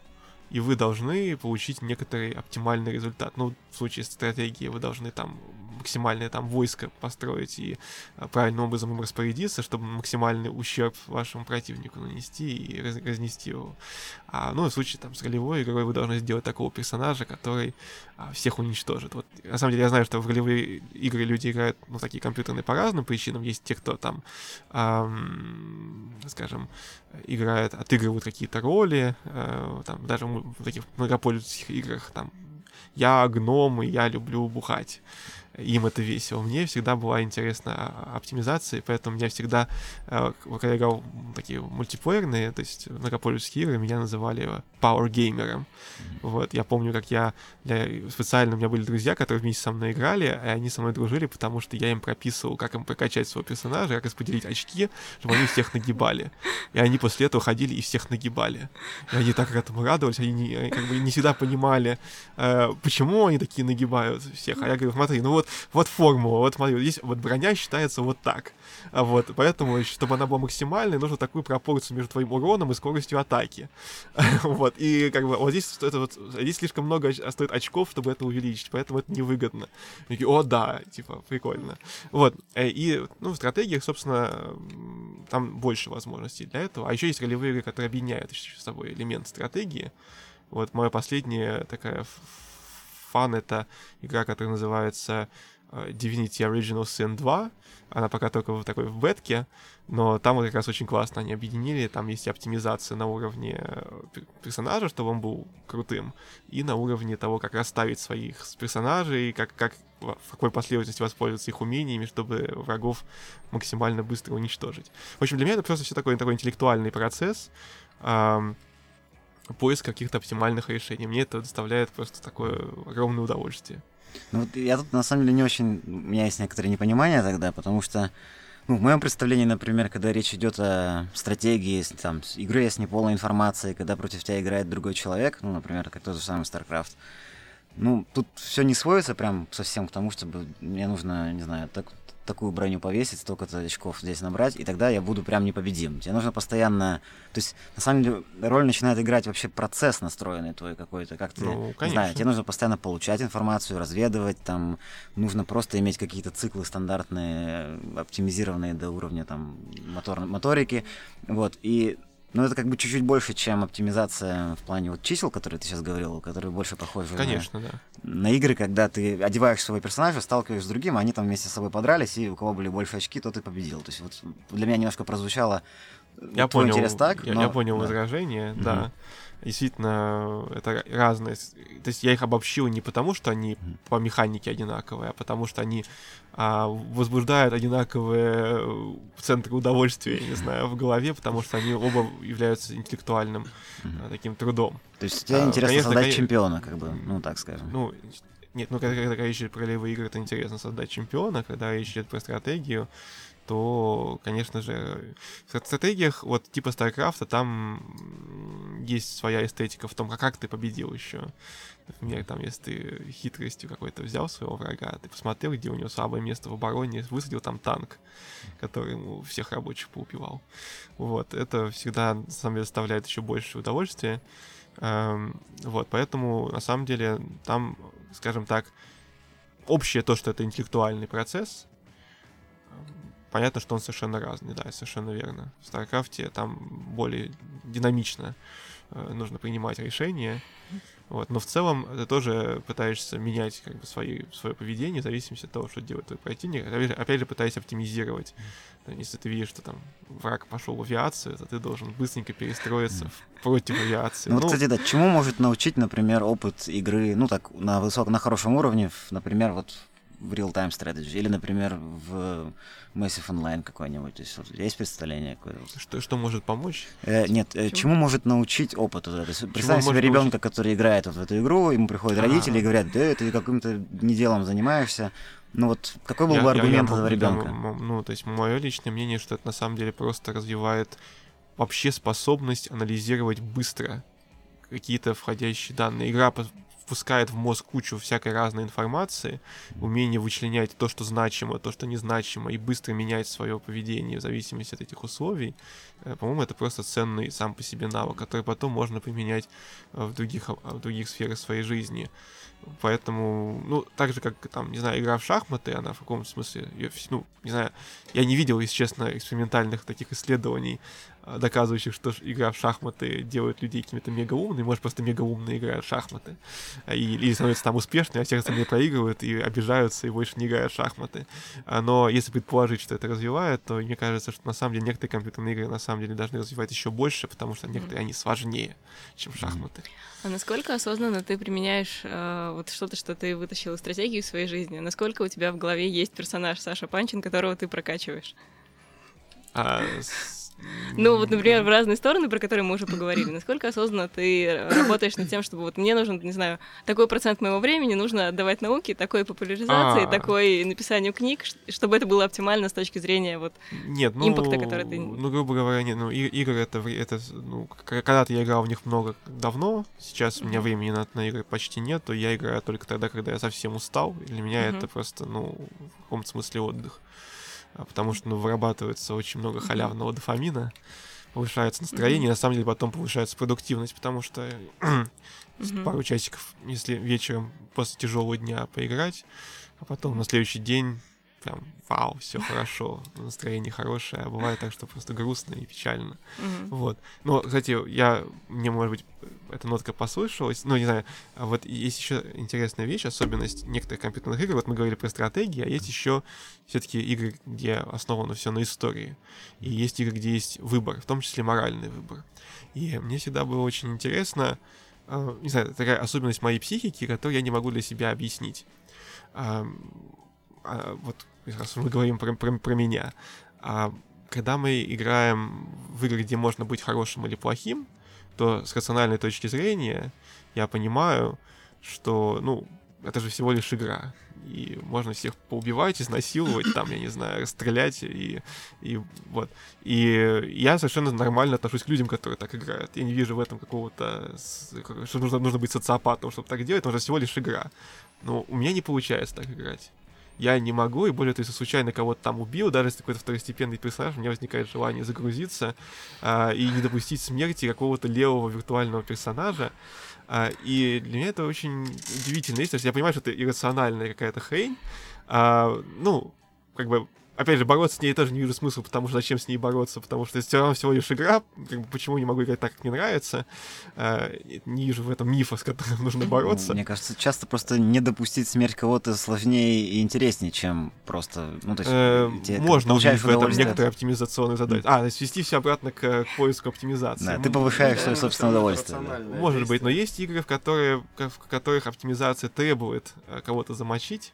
и вы должны получить некоторый оптимальный результат. Ну, в случае стратегии вы должны там максимальное там войско построить и а, правильным образом им распорядиться, чтобы максимальный ущерб вашему противнику нанести и раз- разнести его. А, ну, в случае там с ролевой игрой вы должны сделать такого персонажа, который а, всех уничтожит. Вот, на самом деле, я знаю, что в ролевые игры люди играют, ну, такие компьютерные по разным причинам. Есть те, кто там, ам, скажем, играет, отыгрывают какие-то роли, э, там, даже в таких многопользовательских играх, там, я гном, и я люблю бухать. Им это весело. Мне всегда была интересна оптимизация, поэтому меня всегда, э, когда я играл такие мультиплеерные, то есть многопользовательские игры, меня называли power геймером. Вот, я помню, как я для... специально у меня были друзья, которые вместе со мной играли, и они со мной дружили, потому что я им прописывал, как им прокачать своего персонажа, как распределить очки, чтобы они всех нагибали. И они после этого ходили и всех нагибали. И они так этому радовались, они не, как бы не всегда понимали, э, почему они такие нагибают всех. А я говорю, смотри, ну вот, вот формула, вот смотри, вот здесь вот броня считается вот так. А вот, поэтому, чтобы она была максимальной, нужно такую пропорцию между твоим уроном и скоростью атаки. Вот, и как бы вот здесь, это вот, здесь слишком много стоит очков, чтобы это увеличить, поэтому это невыгодно. И О, да, типа, прикольно. Вот, э, и, ну, в стратегиях, собственно, там больше возможностей для этого. А еще есть ролевые игры, которые объединяют с собой элемент стратегии. Вот моя последняя такая фан — это игра, которая называется э, Divinity Original Sin 2. Она пока только в такой в бетке, но там вот как раз очень классно они объединили. Там есть оптимизация на уровне э, пер- персонажа, чтобы он был крутым, и на уровне того, как расставить своих персонажей, как, как в какой последовательности воспользоваться их умениями, чтобы врагов максимально быстро уничтожить. В общем, для меня это просто все такой, такой интеллектуальный процесс. ам, поиск каких-то оптимальных решений. Мне это доставляет просто такое огромное удовольствие. Ну вот я тут на самом деле не очень... У меня есть некоторые непонимания тогда, потому что ну, в моем представлении, например, когда речь идет о стратегии, там, игре с неполной информацией, когда против тебя играет другой человек, ну, например, как тот же самый StarCraft, ну, тут все не сводится прям совсем к тому, чтобы мне нужно, не знаю, так, такую броню повесить, столько-то очков здесь набрать, и тогда я буду прям непобедим. Тебе нужно постоянно... То есть, на самом деле, роль начинает играть вообще процесс настроенный твой какой-то, как ты... Ну, Не знаю, конечно. тебе нужно постоянно получать информацию, разведывать, там, нужно просто иметь какие-то циклы стандартные, оптимизированные до уровня, там, мотор, моторики, вот, и ну, это как бы чуть-чуть больше, чем оптимизация в плане вот чисел, которые ты сейчас говорил, которые больше похожи на- Конечно, да. на игры, когда ты одеваешь своего персонажа, сталкиваешься с другим, они там вместе с собой подрались, и у кого были больше очки, тот и победил. То есть вот для меня немножко прозвучало э, Я твой понял, интерес так, я, но- я понял да. возражение, Мгм. да. Действительно, это разные. То есть я их обобщил не потому, что они по механике одинаковые, а потому что они а, возбуждают одинаковые э, центры удовольствия, я не знаю, в голове, потому что они оба являются интеллектуальным а, таким трудом. То есть тебе А, интересно конечно, создать чемпиона, как бы, ну так скажем. Ну, нет, ну когда, когда речь идет про ролевые игры, это интересно создать чемпиона, когда речь идет про стратегию, то, конечно же, в стратегиях, вот типа StarCraft, там есть своя эстетика в том, а как ты победил еще. Например, там, если ты хитростью какой-то взял своего врага, ты посмотрел, где у него слабое место в обороне, высадил там танк, который ему всех рабочих поубивал. Вот, это всегда, на самом деле, доставляет еще больше удовольствия. Эм, вот, поэтому, на самом деле, там, скажем так, общее то, что это интеллектуальный процесс, понятно, что он совершенно разный, да, совершенно верно. В StarCraft там более динамично э, нужно принимать решения, вот. Но в целом ты тоже пытаешься менять как бы, свои, свое поведение в зависимости от того, что делает твой противник. Опять же, опять же пытаясь оптимизировать. Если ты видишь, что там враг пошел в авиацию, то ты должен быстренько перестроиться против авиации. Ну, ну, вот, кстати, да, чему может научить, например, опыт игры, ну, так, на высоком, на хорошем уровне, например, вот в real-time strategy, или, например, в Massive Online какой-нибудь. То есть есть представление какое Что, что может помочь? Э, нет, э, чему может научить опыт? Вот, это? Представь себе ребенка, который играет вот в эту игру, ему приходят А-а-а. родители и говорят, да, ты каким-то неделом занимаешься. Ну вот какой был я, бы аргумент я, я, этого ребенка? ну, то есть мое личное мнение, что это на самом деле просто развивает вообще способность анализировать быстро какие-то входящие данные. Игра впускает в мозг кучу всякой разной информации, умение вычленять то, что значимо, то, что незначимо, и быстро менять свое поведение в зависимости от этих условий, э, по-моему, это просто ценный сам по себе навык, который потом можно применять э, в других, в других сферах своей жизни. Поэтому, ну, так же, как, там, не знаю, игра в шахматы, она в каком смысле, ну, не знаю, я не видел, если честно, экспериментальных таких исследований, доказывающих, что игра в шахматы делает людей какими-то мега умными, может, просто мега умные играют в шахматы, и, или становятся там успешными, а все остальные проигрывают и обижаются, и больше не играют в шахматы. А, но если предположить, что это развивает, то мне кажется, что на самом деле некоторые компьютерные игры на самом деле должны развивать еще больше, потому что некоторые, они сложнее, чем шахматы. А насколько осознанно ты применяешь э, вот что-то, что ты вытащил из стратегии в своей жизни? Насколько у тебя в голове есть персонаж Саша Панчин, которого ты прокачиваешь? А, ну, вот, например, в разные стороны, про которые мы уже поговорили. Насколько осознанно ты работаешь над тем, чтобы вот мне нужен, не знаю, такой процент моего времени нужно отдавать науке, такой популяризации, а. такой написанию книг, чтобы это было оптимально с точки зрения вот нет, ну, импакта, который ты... Ну, грубо говоря, нет, ну, игры это, это ну, когда-то я играл в них много давно, сейчас у меня времени на, на игры почти нет, то я играю только тогда, когда я совсем устал, для меня это просто, ну, в каком-то смысле отдых. А, потому что ну, вырабатывается очень много халявного дофамина, повышается настроение, на самом деле потом повышается продуктивность, потому что пару часиков, если вечером после тяжелого дня поиграть, а потом на следующий день прям вау, все хорошо, настроение хорошее, а бывает так, что просто грустно и печально. Mm-hmm. Вот. Но, кстати, я, мне, может быть, эта нотка послышалась, ну, не знаю, а вот есть еще интересная вещь, особенность некоторых компьютерных игр, вот мы говорили про стратегии, а есть еще все-таки игры, где основано все на истории, и есть игры, где есть выбор, в том числе моральный выбор. И мне всегда было очень интересно, э, не знаю, такая особенность моей психики, которую я не могу для себя объяснить. Э, вот раз мы говорим про, про, про меня, а когда мы играем в игры, где можно быть хорошим или плохим, то с рациональной точки зрения я понимаю, что, ну, это же всего лишь игра. И можно всех поубивать, изнасиловать, там, я не знаю, расстрелять, и, и вот. И я совершенно нормально отношусь к людям, которые так играют. Я не вижу в этом какого-то... что нужно, нужно быть социопатом, чтобы так делать, потому что всего лишь игра. Но у меня не получается так играть я не могу, и более того, если случайно кого-то там убил, даже если какой-то второстепенный персонаж, у меня возникает желание загрузиться а, и не допустить смерти какого-то левого виртуального персонажа. А, и для меня это очень удивительно. Если я понимаю, что это иррациональная какая-то хрень, а, ну, как бы опять же, бороться с ней тоже не вижу смысла, потому что зачем с ней бороться, потому что это все равно всего лишь игра, как бы, почему не могу играть так, как мне нравится, э, не вижу в этом мифа, с которым нужно бороться. Мне кажется, часто просто не допустить смерть кого-то сложнее и интереснее, чем просто, ну, то есть... Э, можно увидеть в этом некоторые оптимизационные задачи. А, то есть свести все обратно к, к поиску оптимизации. Да, ты повышаешь свое собственное удовольствие. Может быть, но есть игры, в, которые, в которых оптимизация требует э, кого-то замочить,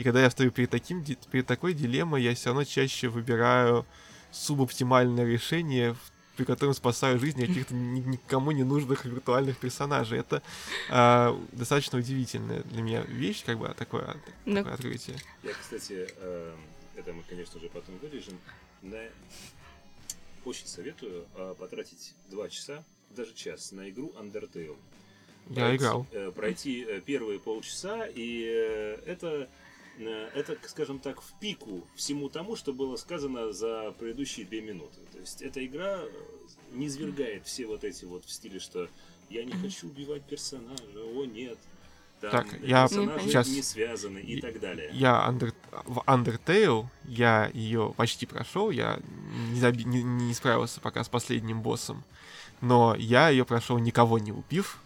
и когда я стою перед, таким, перед такой дилеммой, я все равно чаще выбираю субоптимальное решение, при котором спасаю жизни каких-то никому не нужных виртуальных персонажей. Это э, достаточно удивительная для меня вещь, как бы такое, Но... такое открытие. Я, кстати, э, это мы, конечно же, потом вырежем. На... Очень советую э, потратить два часа даже час на игру Undertale. Я Пройти- играл. э, Пройти э, первые полчаса, и э, это, это, скажем так, в пику всему тому, что было сказано за предыдущие две минуты. То есть эта игра э, не свергает все вот эти вот в стиле, что я не хочу убивать персонажа, о нет. Там Так, я сейчас- не связаны и так далее. Я Under... в Undertale, я ее почти прошел, я не, заби- не, не справился пока с последним боссом, но я ее прошел никого не убив,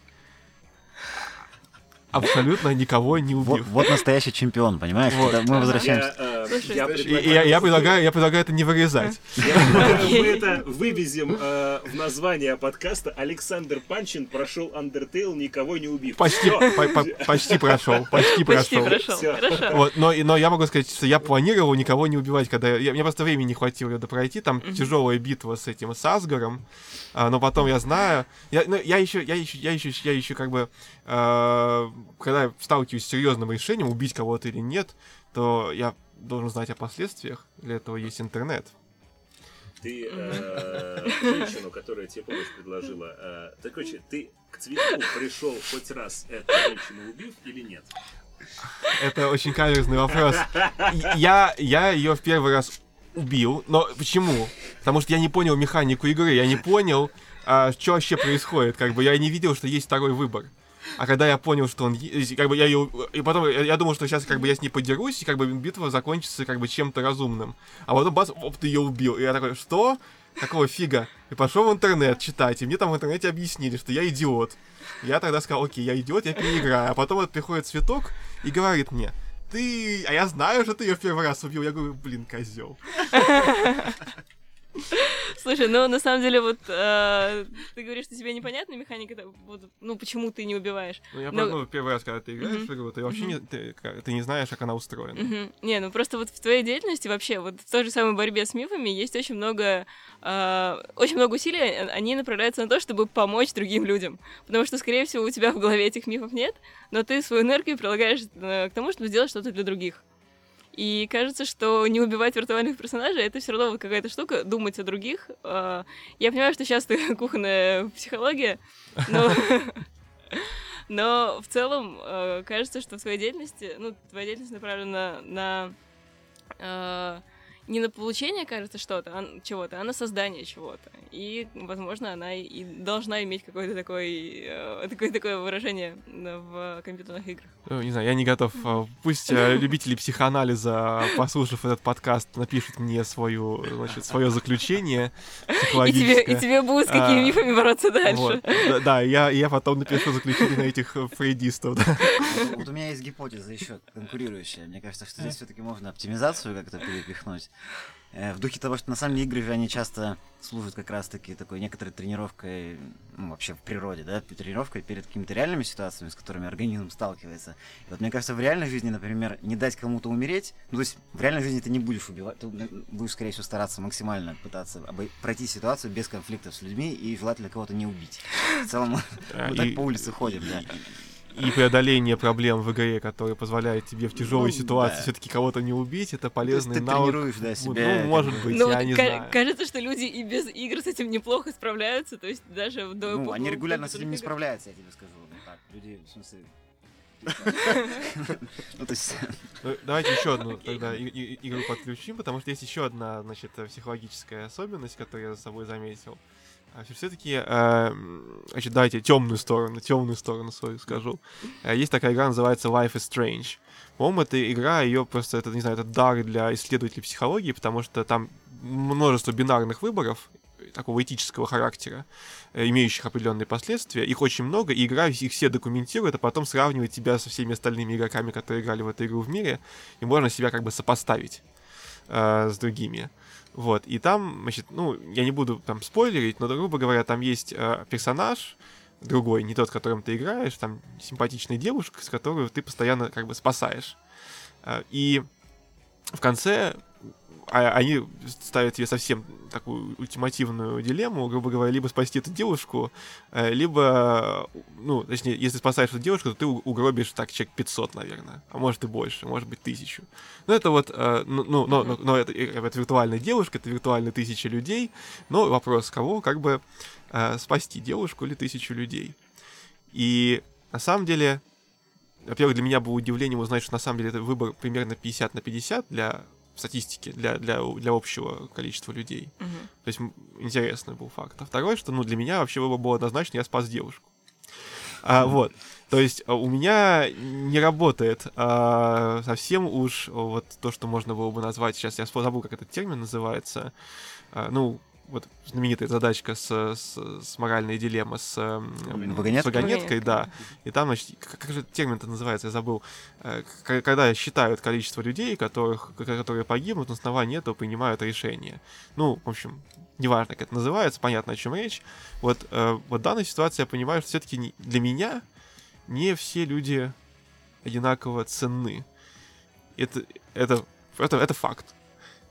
абсолютно никого не Вот, убив. вот настоящий чемпион, понимаешь? Вот. Мы возвращаемся. Я, э, Слушай, я предлагаю- я, я предлагаю, я предлагаю это не вырезать. Я предлагаю, Мы это вывезем э, в название подкаста. Александр Панчин прошел Undertale, никого не убив. Почти, Всё. по- по- почти прошел, почти прошел. Вот, но, но я могу сказать, что я планировал никого не убивать, когда я, мне просто времени не хватило ее пройти. Там тяжелая битва с этим с Асгаром, а, но потом я знаю, я, ну, я еще, я еще, я еще, я еще как бы, э, когда я сталкиваюсь с серьезным решением убить кого-то или нет, то я должен знать о последствиях. Для этого есть интернет. Ты э, женщину, которая тебе помощь предложила, э, так, короче, ты к цветку пришел хоть раз эту женщину убив или нет? Это очень каверзный вопрос. Я, я ее в первый раз убил, но почему? Потому что я не понял механику игры, я не понял, а, что вообще происходит, как бы я не видел, что есть второй выбор. А когда я понял, что он, как бы я ее, и потом я, я думал, что сейчас как бы я с ней подерусь, и как бы битва закончится как бы чем-то разумным. А потом бац, оп, ты ее убил. И я такой, что? Какого фига? И пошел в интернет читать, и мне там в интернете объяснили, что я идиот. Я тогда сказал, окей, я идиот, я переиграю. А потом вот приходит цветок и говорит мне, ты... А я знаю, что ты ее в первый раз убил. Я говорю, блин, козел. Слушай, ну на самом деле вот э, ты говоришь, что тебе непонятна механика, вот, ну почему ты не убиваешь. Ну, я Ну, ну, первый раз, когда ты играешь Мгм. в игру, ты вообще не, ты, ты не знаешь, как она устроена. Мгм. Не, ну просто вот в твоей деятельности вообще, вот в той же самой борьбе с мифами есть очень много, э, очень много усилий, они направляются на то, чтобы помочь другим людям. Потому что, скорее всего, у тебя в голове этих мифов нет, но ты свою энергию прилагаешь э, к тому, чтобы сделать что-то для других. И кажется, что не убивать виртуальных персонажей это все равно вот какая-то штука, думать о других. Э, Я понимаю, что сейчас ты кухонная психология, но но в целом э, кажется, что в твоей деятельности, ну, твоя деятельность направлена на э, не на получение, кажется, что-то, а чего-то, а на создание чего-то. И, возможно, она и- должна иметь какое-то такое, э, такое, такое выражение э, в компьютерных играх. Ну, не знаю, я не готов. а, Пусть э, любители психоанализа, послушав этот подкаст, напишут мне свою, значит, свое заключение И тебе, психологическое. и тебе будут с какими А, мифами бороться дальше. Вот. Да, да, я, я потом напишу заключение на этих э, фрейдистов. да. Вот у меня есть гипотеза еще конкурирующая. Мне кажется, что здесь все-таки можно оптимизацию как-то перепихнуть. Э, В духе того, что на самом деле игры они часто служат как раз-таки такой некоторой тренировкой, ну, вообще в природе, да, тренировкой перед какими-то реальными ситуациями, с которыми организм сталкивается. И вот мне кажется, в реальной жизни, например, не дать кому-то умереть, ну, то есть в реальной жизни ты не будешь убивать, ты будешь, скорее всего, стараться максимально пытаться обой- пройти ситуацию без конфликтов с людьми и желательно кого-то не убить. В целом, А, мы и- так по улице ходим, да. И преодоление проблем в игре, которые позволяют тебе в тяжелой Ну, ситуации да. все-таки кого-то не убить, это То есть полезный ты навык. тренируешь, да, Вот, себя. ну, может бы. быть, Ну, я вот не знаю. кажется, что люди и без игр с этим неплохо справляются, то есть даже в до Ну, они регулярно с этим не справляются, я тебе скажу. Ну так, люди, в смысле... Ну, то есть... Ну, Давайте еще одну тогда игру подключим, потому что есть еще одна, значит, психологическая особенность, которую я за собой заметил. Все-таки, значит, давайте темную сторону, темную сторону свою скажу. Э, Есть такая игра, называется Life is Strange. По-моему, эта игра, ее просто, это, не знаю, это дар для исследователей психологии, потому что там множество бинарных выборов э, такого этического характера, э, имеющих определенные последствия. Их очень много, и игра их все документирует, а потом сравнивает тебя со всеми остальными игроками, которые играли в эту игру в мире, и можно себя как бы сопоставить э, с другими. Вот, и там, значит, ну, я не буду там спойлерить, но, грубо говоря, там есть э, персонаж, другой, не тот, которым ты играешь, там симпатичная девушка, с которой ты постоянно как бы спасаешь. Э, И в конце они ставят тебе совсем такую ультимативную дилемму, грубо говоря, либо спасти эту девушку, э, либо, ну, точнее, если спасаешь эту девушку, то ты угробишь так человек 500, наверное, а может и больше, может быть тысячу. Ну, это вот, э, ну, ну, но, но, но это, э, это виртуальная девушка, это виртуальные тысячи людей, но вопрос, кого, как бы, спасти девушку или тысячу людей. И на самом деле, во-первых, для меня было удивлением узнать, что на самом деле это выбор примерно 50 на 50 для статистики, для, для, для общего количества людей. Мгм. То есть интересный был факт. А второй, что ну, для меня вообще выбор был однозначно, я спас девушку. А, вот. То есть а, у меня не работает а, совсем уж вот то, что можно было бы назвать, сейчас я забыл, как этот термин называется, А, ну, вот знаменитая задачка с, с, с моральной дилеммой с, Вагонеткой? с вагонеткой, да. И там, значит, как, как же термин-то называется, я забыл. Э, Когда считают количество людей, которых, которые погибнут, на основании этого принимают решение. Ну, в общем, неважно, как это называется, понятно, о чем речь. Вот, э, вот в данной ситуации я понимаю, что все-таки для меня не все люди одинаково ценны. Это, это, это, это факт.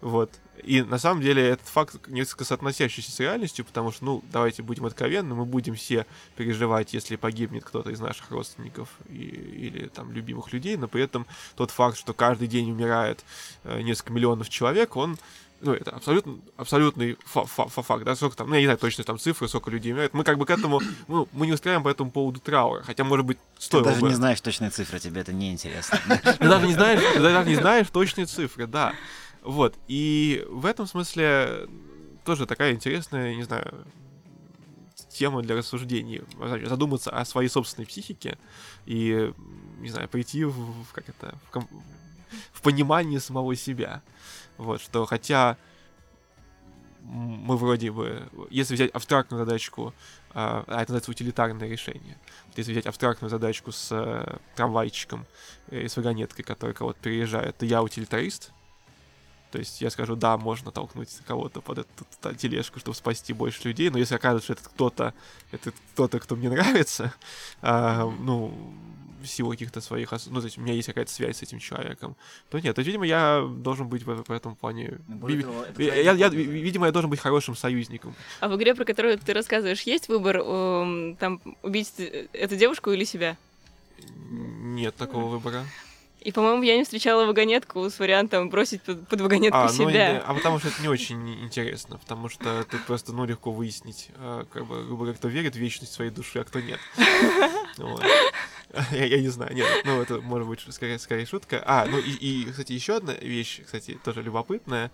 Вот. И на самом деле этот факт несколько соотносящийся с реальностью, потому что, ну, давайте будем откровенны, мы будем все переживать, если погибнет кто-то из наших родственников и, или там любимых людей, но при этом тот факт, что каждый день умирает э, несколько миллионов человек, он ну, это абсолютно, абсолютный фа- фа- фа- факт, да, сколько там, ну, я не знаю точно там цифры, сколько людей умирает, мы как бы к этому, ну, мы не устраиваем по этому поводу траура, хотя, может быть, Ты стоило даже бы. не знаешь точные цифры, тебе это не интересно. Ты даже не знаешь, ты даже не знаешь точные цифры, да. Вот. И в этом смысле тоже такая интересная, не знаю, тема для рассуждений. Задуматься о своей собственной психике и, не знаю, прийти в, как это, в, ком- в понимание самого себя. Вот, что хотя мы вроде бы, если взять абстрактную задачку, а а это называется утилитарное решение. Вот Если взять абстрактную задачку с э, трамвайчиком и с вагонеткой, которая кого-то переезжает, то я утилитарист. То есть я скажу, да, можно толкнуть кого-то под эту тележку, чтобы спасти больше людей, но если окажется, что этот кто-то, это кто-то, кто мне нравится, а, ну, в силу каких-то своих, ос- ну, то есть у меня есть какая-то связь с этим человеком, то нет, то, есть, видимо, я должен быть в, в этом плане... Более ви- того, это я- я- видимо, я должен быть хорошим союзником. А в игре, про которую ты рассказываешь, есть выбор эм, там убить э, эту девушку или себя? Нет такого выбора. И, по-моему, я не встречала вагонетку с вариантом бросить под, под вагонетку А, ну, себя. не- а потому что это не очень интересно, потому что тут просто, ну, легко выяснить, а, как бы, грубо говоря, кто верит в вечность своей души, а кто нет. Я, я не знаю, нет, ну, это может быть скорее, скорее шутка. А, ну, и, и, кстати, еще одна вещь, кстати, тоже любопытная.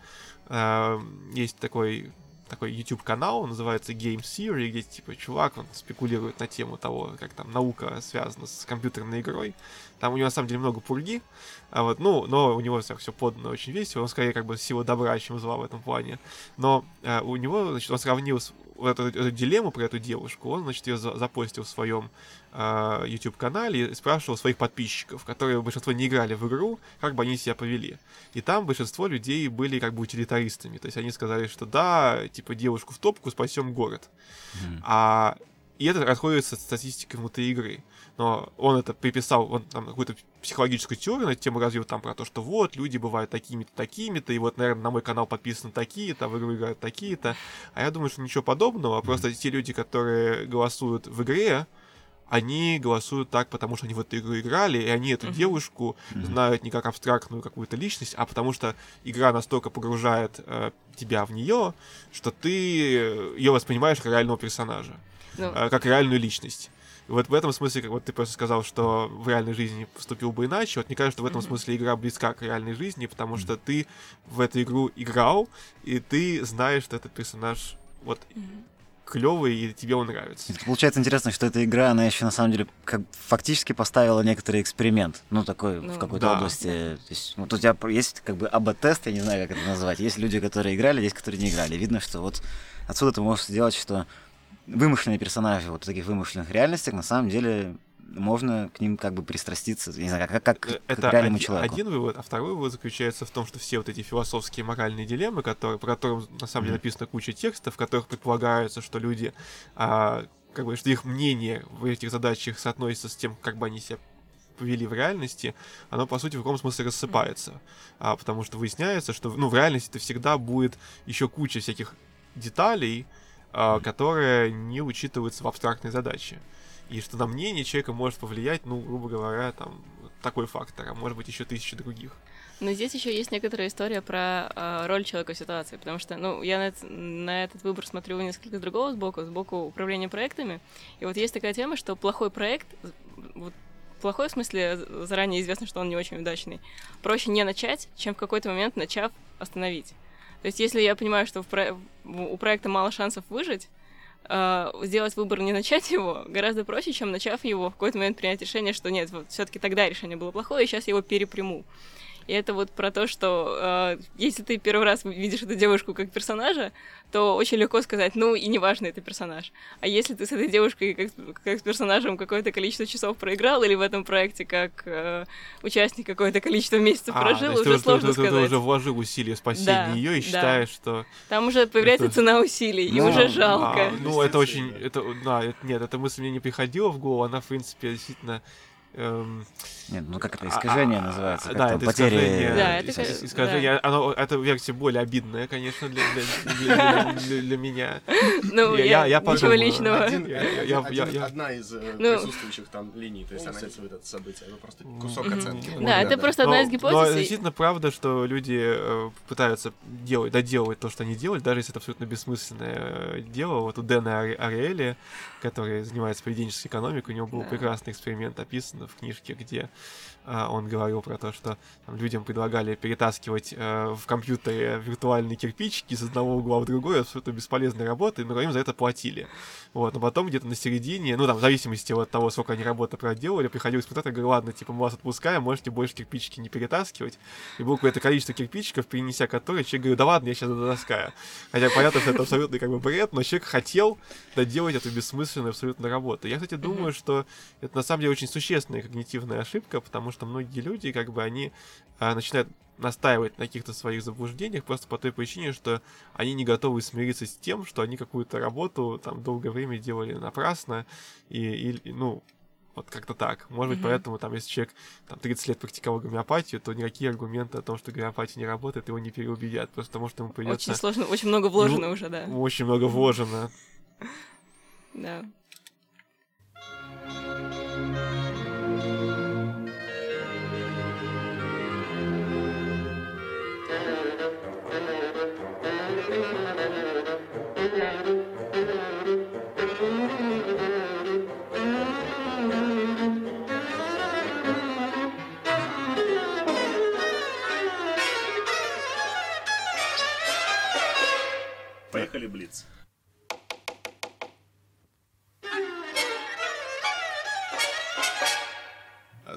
А, Есть такой такой YouTube канал, он называется Game Theory, где типа чувак, он спекулирует на тему того, как там наука связана с компьютерной игрой. Там у него на самом деле много пурги, а вот, ну, но у него все, все подано очень весело, он скорее как бы сила добра, чем зла в этом плане. Но э, у него, значит, он сравнил с- вот эту, эту дилемму про эту девушку, он, значит, ее за- запостил в своем э, YouTube-канале и спрашивал своих подписчиков, которые большинство не играли в игру, как бы они себя повели. И там большинство людей были как бы утилитаристами, то есть они сказали, что да, типа девушку в топку спасем город. Мгм. А и это расходится с статистикой внутри игры. Но он это приписал, он там какую-то психологическую теорию на тему развил там про то, что вот, люди бывают такими-то, такими-то, и вот, наверное, на мой канал подписаны такие-то, в игру играют такие-то. А я думаю, что ничего подобного, а просто те люди, которые голосуют в игре, они голосуют так, потому что они в эту игру играли, и они эту Мгм. девушку Мгм. знают не как абстрактную какую-то личность, а потому что игра настолько погружает э, тебя в нее, что ты ее воспринимаешь как реального персонажа, Ну, э, как реальную личность. И вот в этом смысле, как вот ты просто сказал, что в реальной жизни поступил бы иначе, вот мне кажется, что в этом смысле игра близка к реальной жизни, потому что ты в эту игру играл, и ты знаешь, что этот персонаж вот клевый, и тебе он нравится. Это получается интересно, что эта игра, она еще на самом деле как фактически поставила некоторый эксперимент, ну такой Ну, в какой-то да. области. То есть, вот у тебя про- есть как бы АБ-тест, я не знаю, как это назвать. Есть люди, которые играли, есть, которые не играли. Видно, что вот отсюда ты можешь сделать, что вымышленные персонажи вот в таких вымышленных реальностях на самом деле можно к ним как бы пристраститься, не знаю, как, как, Э, как Это к реальному оди- человеку. один вывод, а второй вывод заключается в том, что все вот эти философские моральные дилеммы, которые, по которым на самом деле написана куча текстов, в которых предполагается, что люди, а, как бы, что их мнение в этих задачах соотносится с тем, как бы они себя повели в реальности, оно, по сути, в каком смысле рассыпается. А, потому что выясняется, что ну, в реальности это всегда будет еще куча всяких деталей, которые не учитываются в абстрактной задаче. И что на мнение человека может повлиять, ну, грубо говоря, там, такой фактор, а может быть еще тысячи других. Но здесь еще есть некоторая история про э, роль человека в ситуации, потому что, ну, я на, это, на этот выбор смотрю несколько с другого сбоку, сбоку управления проектами, и вот есть такая тема, что плохой проект, вот плохой в смысле заранее известно, что он не очень удачный, проще не начать, чем в какой-то момент начав остановить. То есть, если я понимаю, что про... у проекта мало шансов выжить, э, сделать выбор не начать его гораздо проще, чем начав его в какой-то момент принять решение, что нет, вот все-таки тогда решение было плохое, и сейчас я его переприму. И это вот про то, что э, если ты первый раз видишь эту девушку как персонажа, то очень легко сказать, ну и неважно, это персонаж. А если ты с этой девушкой как, как с персонажем какое-то количество часов проиграл, или в этом проекте как э, участник какое-то количество месяцев а, прожил, уже ты, сложно ты, сказать. Ты, ты уже вложил усилия спасения да, ее и да. считаешь, что... Там уже появляется это... цена усилий, ну, и уже жалко. А, ну, это очень... Это, да, это, нет, эта мысль мне не приходила в голову, она, в принципе, действительно Эм... Нет, ну как это искажение а, называется? Как да, там, это потери... искажение. Да, это искажение. Да. Оно, эта версия более обидная, конечно, для, для, для, для, для меня. Ну, я, я, я ничего личного. Один, я, я, я, я, одна из э, ну, присутствующих там линий, то есть она в это событие, это просто кусок оценки. Да, это просто одна из гипотез. Но действительно правда, что люди э, пытаются делать, доделывать то, что они делают, даже если это абсолютно бессмысленное э, дело. Вот у Дэна Ариэли, который занимается поведенческой экономикой, у него был прекрасный эксперимент описан в книжке, где он говорил про то, что там, людям предлагали перетаскивать э, в компьютере виртуальные кирпичики из одного угла в другой, абсолютно бесполезной работы, но им за это платили. Вот, но потом где-то на середине, ну там, в зависимости от того, сколько они работы проделали, приходил испытатель и говорил, ладно, типа, мы вас отпускаем, можете больше кирпичики не перетаскивать. И было какое-то количество кирпичиков, принеся которые, человек говорит, да ладно, я сейчас дотаскаю. Хотя понятно, что это абсолютный как бы бред, но человек хотел доделать эту бессмысленную абсолютно работу. Я, кстати, думаю, что это на самом деле очень существенная когнитивная ошибка, потому что многие люди, как бы, они а, начинают настаивать на каких-то своих заблуждениях просто по той причине, что они не готовы смириться с тем, что они какую-то работу там долгое время делали напрасно, и, и ну, вот как-то так. Может быть, mm-hmm. поэтому, там, если человек там, 30 лет практиковал гомеопатию, то никакие аргументы о том, что гомеопатия не работает, его не переубедят, просто потому что ему придется... Очень сложно, очень много вложено ну, уже, да. Очень много вложено. Да.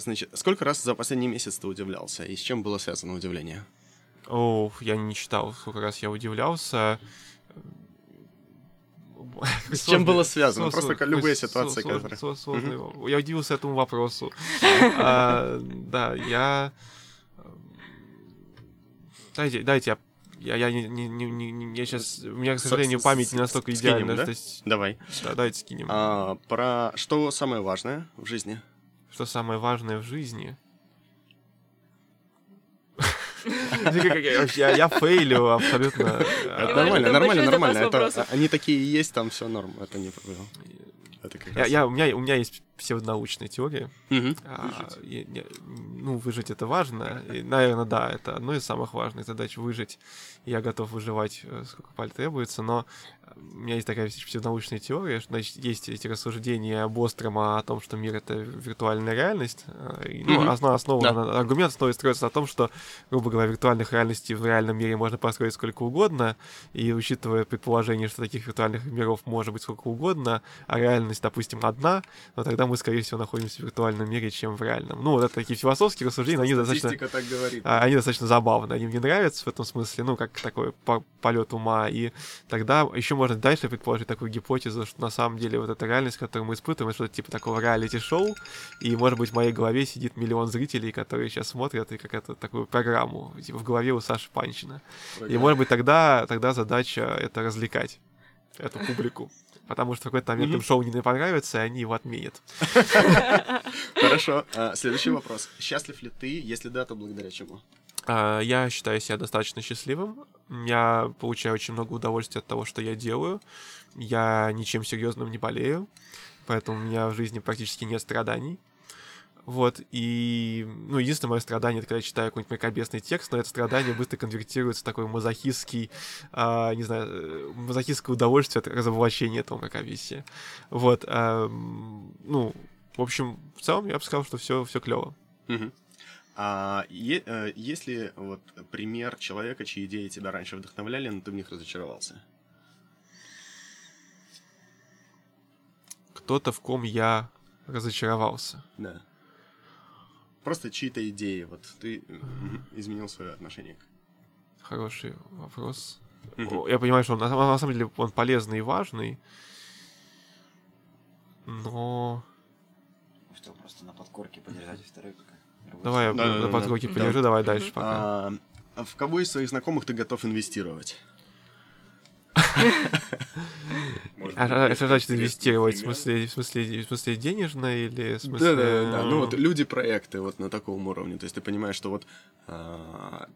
Значит, сколько раз за последний месяц ты удивлялся? И с чем было связано удивление? О, я не читал, сколько раз я удивлялся. С чем было связано? Просто любые ситуации, которые... Я удивился этому вопросу. А, да, я... Дайте, дайте я я, я, не, не, не, не, я сейчас... У меня, к сожалению, память не настолько идеальная. Да? Давай. Да, давайте скинем. А, про что самое важное в жизни? Что самое важное в жизни? Я, я фейлю абсолютно. Нормально, нормально, нормально. Это, они такие есть, там все норм. Это не как я, я, у, меня, у меня есть псевдонаучная теория. Угу. А, и, ну, выжить это важно. И, наверное, да, это одно из самых важных задач выжить. Я готов выживать, э, сколько паль требуется, но у меня есть такая псевдонаучная теория, что значит, есть эти рассуждения об Острома о том, что мир — это виртуальная реальность. Э, и, ну, mm-hmm. основа, основа, да. аргумент снова строится на том, что, грубо говоря, виртуальных реальностей в реальном мире можно построить сколько угодно, и учитывая предположение, что таких виртуальных миров может быть сколько угодно, а реальность, допустим, одна, но тогда мы, скорее всего, находимся в виртуальном мире, чем в реальном. Ну, вот это такие философские рассуждения, они достаточно... так говорит. А, они достаточно забавные, они мне нравятся в этом смысле, ну, как такой полет ума, и тогда еще можно дальше предположить такую гипотезу, что на самом деле вот эта реальность, которую мы испытываем, это что-то типа такого реалити-шоу, и, может быть, в моей голове сидит миллион зрителей, которые сейчас смотрят, и как это такую программу, типа в голове у Саши Панчина. Программа. И, может быть, тогда, тогда задача это развлекать эту публику. Потому что в какой-то момент им шоу не понравится, и они его отменят. Хорошо. А, следующий вопрос. Счастлив ли ты? Если да, то благодаря чему? А, я считаю себя достаточно счастливым. Я получаю очень много удовольствия от того, что я делаю. Я ничем серьезным не болею, поэтому у меня в жизни практически нет страданий. Вот, и, ну, единственное мое страдание, это когда я читаю какой-нибудь мракобесный текст, но это страдание быстро конвертируется в такой мазохистский, а, не знаю, э, мазохистское удовольствие от разоблачения этого мракобесия. Вот, а, ну, в общем, в целом я бы сказал, что все, все клево. Мгм. А е- э, есть ли вот пример человека, чьи идеи тебя раньше вдохновляли, но ты в них разочаровался? Кто-то, в ком я разочаровался. Да. Просто чьи-то идеи, вот ты м, изменил свое отношение к... Хороший вопрос. Я понимаю, что он на, самом- на самом деле он полезный и важный, но... Что, просто на подкорке подержать второй. Давай я Да, да, на да, подкорке да. подержи, давай дальше пока. А, а в кого из своих знакомых ты готов инвестировать? А, а что значит инвестировать? В смысле, в смысле, в смысле денежно или в Да, смысле... да, да. Ну вот люди-проекты вот на таком уровне. То есть ты понимаешь, что вот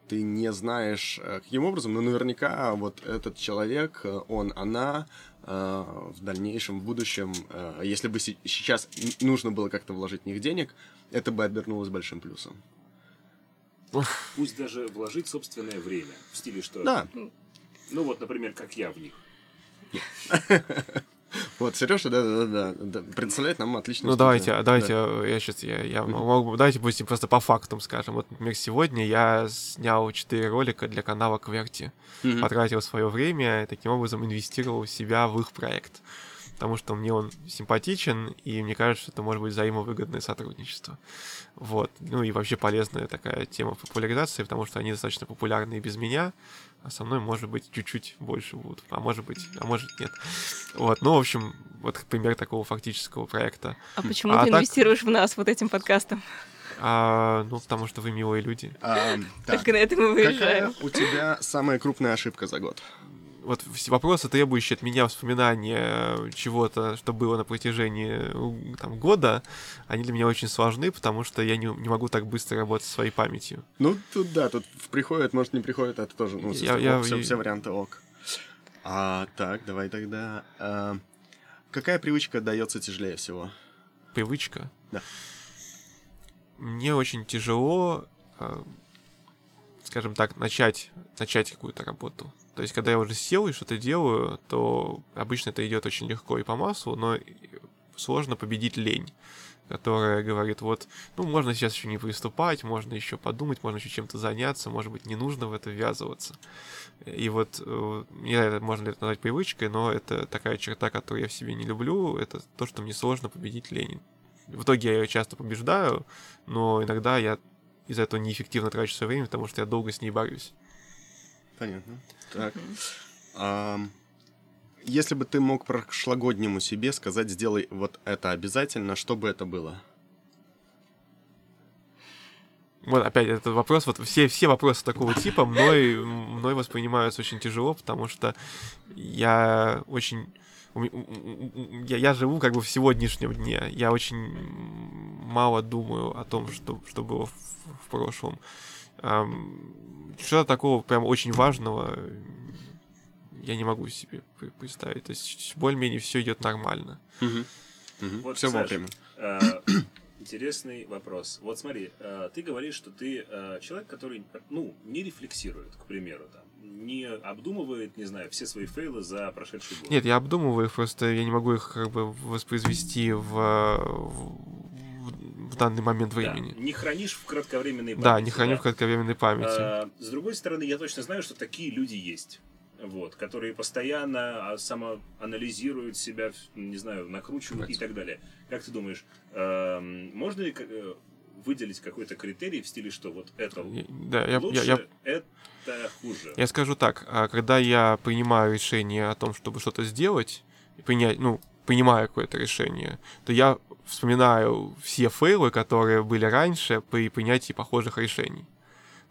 ты не знаешь, а, каким образом, но наверняка вот этот человек, а, он, она в дальнейшем, в будущем, если бы се- сейчас нужно было как-то вложить в них денег, это бы обернулось большим плюсом. Пусть даже вложить собственное время. В стиле, что... Да, Ну вот, например, как я в них. вот Сережа, да, да, да, да, представляет нам отлично. Ну давайте, а давайте, э, я сейчас, я, я могу, давайте будем просто по фактам скажем. Вот, например, сегодня я снял 4 ролика для канала Кверти, потратил свое время и таким образом инвестировал в себя в их проект. Потому что мне он симпатичен, и мне кажется, что это может быть взаимовыгодное сотрудничество. Вот. Ну и вообще полезная такая тема популяризации, потому что они достаточно популярны и без меня, а со мной, может быть, чуть-чуть больше будут. А может быть, а может нет. Вот. Ну, в общем, вот пример такого фактического проекта. А почему А ты так- инвестируешь в нас вот этим подкастом? А, ну, потому что вы милые люди. А, так, Только на это мы Какая выезжаем. у тебя самая крупная ошибка за год? Вот вопросы, требующие от меня вспоминания чего-то, что было на протяжении э, там, года, они для меня очень сложны, потому что я не, не могу так быстро работать со своей памятью. Ну, тут да, тут приходит, может, не приходит, это тоже, ну, Я- я- все, все варианты ок. А, так, давай тогда. а, какая привычка дается тяжелее всего? Привычка. Да. Мне очень тяжело, э, скажем так, начать, начать какую-то работу. То есть, когда я уже сел и что-то делаю, то обычно это идет очень легко и по маслу, но сложно победить лень, которая говорит, вот, ну, можно сейчас еще не приступать, можно еще подумать, можно еще чем-то заняться, может быть, не нужно в это ввязываться. И вот, э, не знаю, это можно ли это назвать привычкой, но это такая черта, которую я в себе не люблю, это то, что мне сложно победить лень. В итоге я ее часто побеждаю, но иногда я из-за этого неэффективно трачу свое время, потому что я долго с ней борюсь. Понятно. Так. Если бы ты мог прошлогоднему себе сказать, сделай вот это обязательно, что бы это было? Вот опять этот вопрос, вот все, все вопросы такого типа мной, мной воспринимаются очень тяжело, потому что я очень... Я, я живу как бы в сегодняшнем дне. Я очень мало думаю о том, что, что было в, в прошлом. Что-то такого прям очень важного я не могу себе пр- представить. То есть более-менее все идет нормально. Вот, все вовремя. э, Интересный вопрос. Вот смотри, э, ты говоришь, что ты э, человек, который, ну, не рефлексирует, к примеру, там, не обдумывает, не знаю, все свои фейлы за прошедший год. Нет, я обдумываю их, просто я не могу их как бы воспроизвести в, в, в данный момент Да, времени. не хранишь в кратковременной памяти. Да, не храню в кратковременной памяти. А, С другой стороны, я точно знаю, что такие люди есть. Вот, которые постоянно а, самоанализируют себя, не знаю, накручивают и так далее. Как ты думаешь, эм, можно ли э, выделить какой-то критерий в стиле, что вот это Да, я, лучше, я, я, это хуже? я скажу так, а, когда я принимаю решение о том, чтобы что-то сделать, принять, ну, принимаю какое-то решение, то я вспоминаю все фейлы, которые были раньше при принятии похожих решений.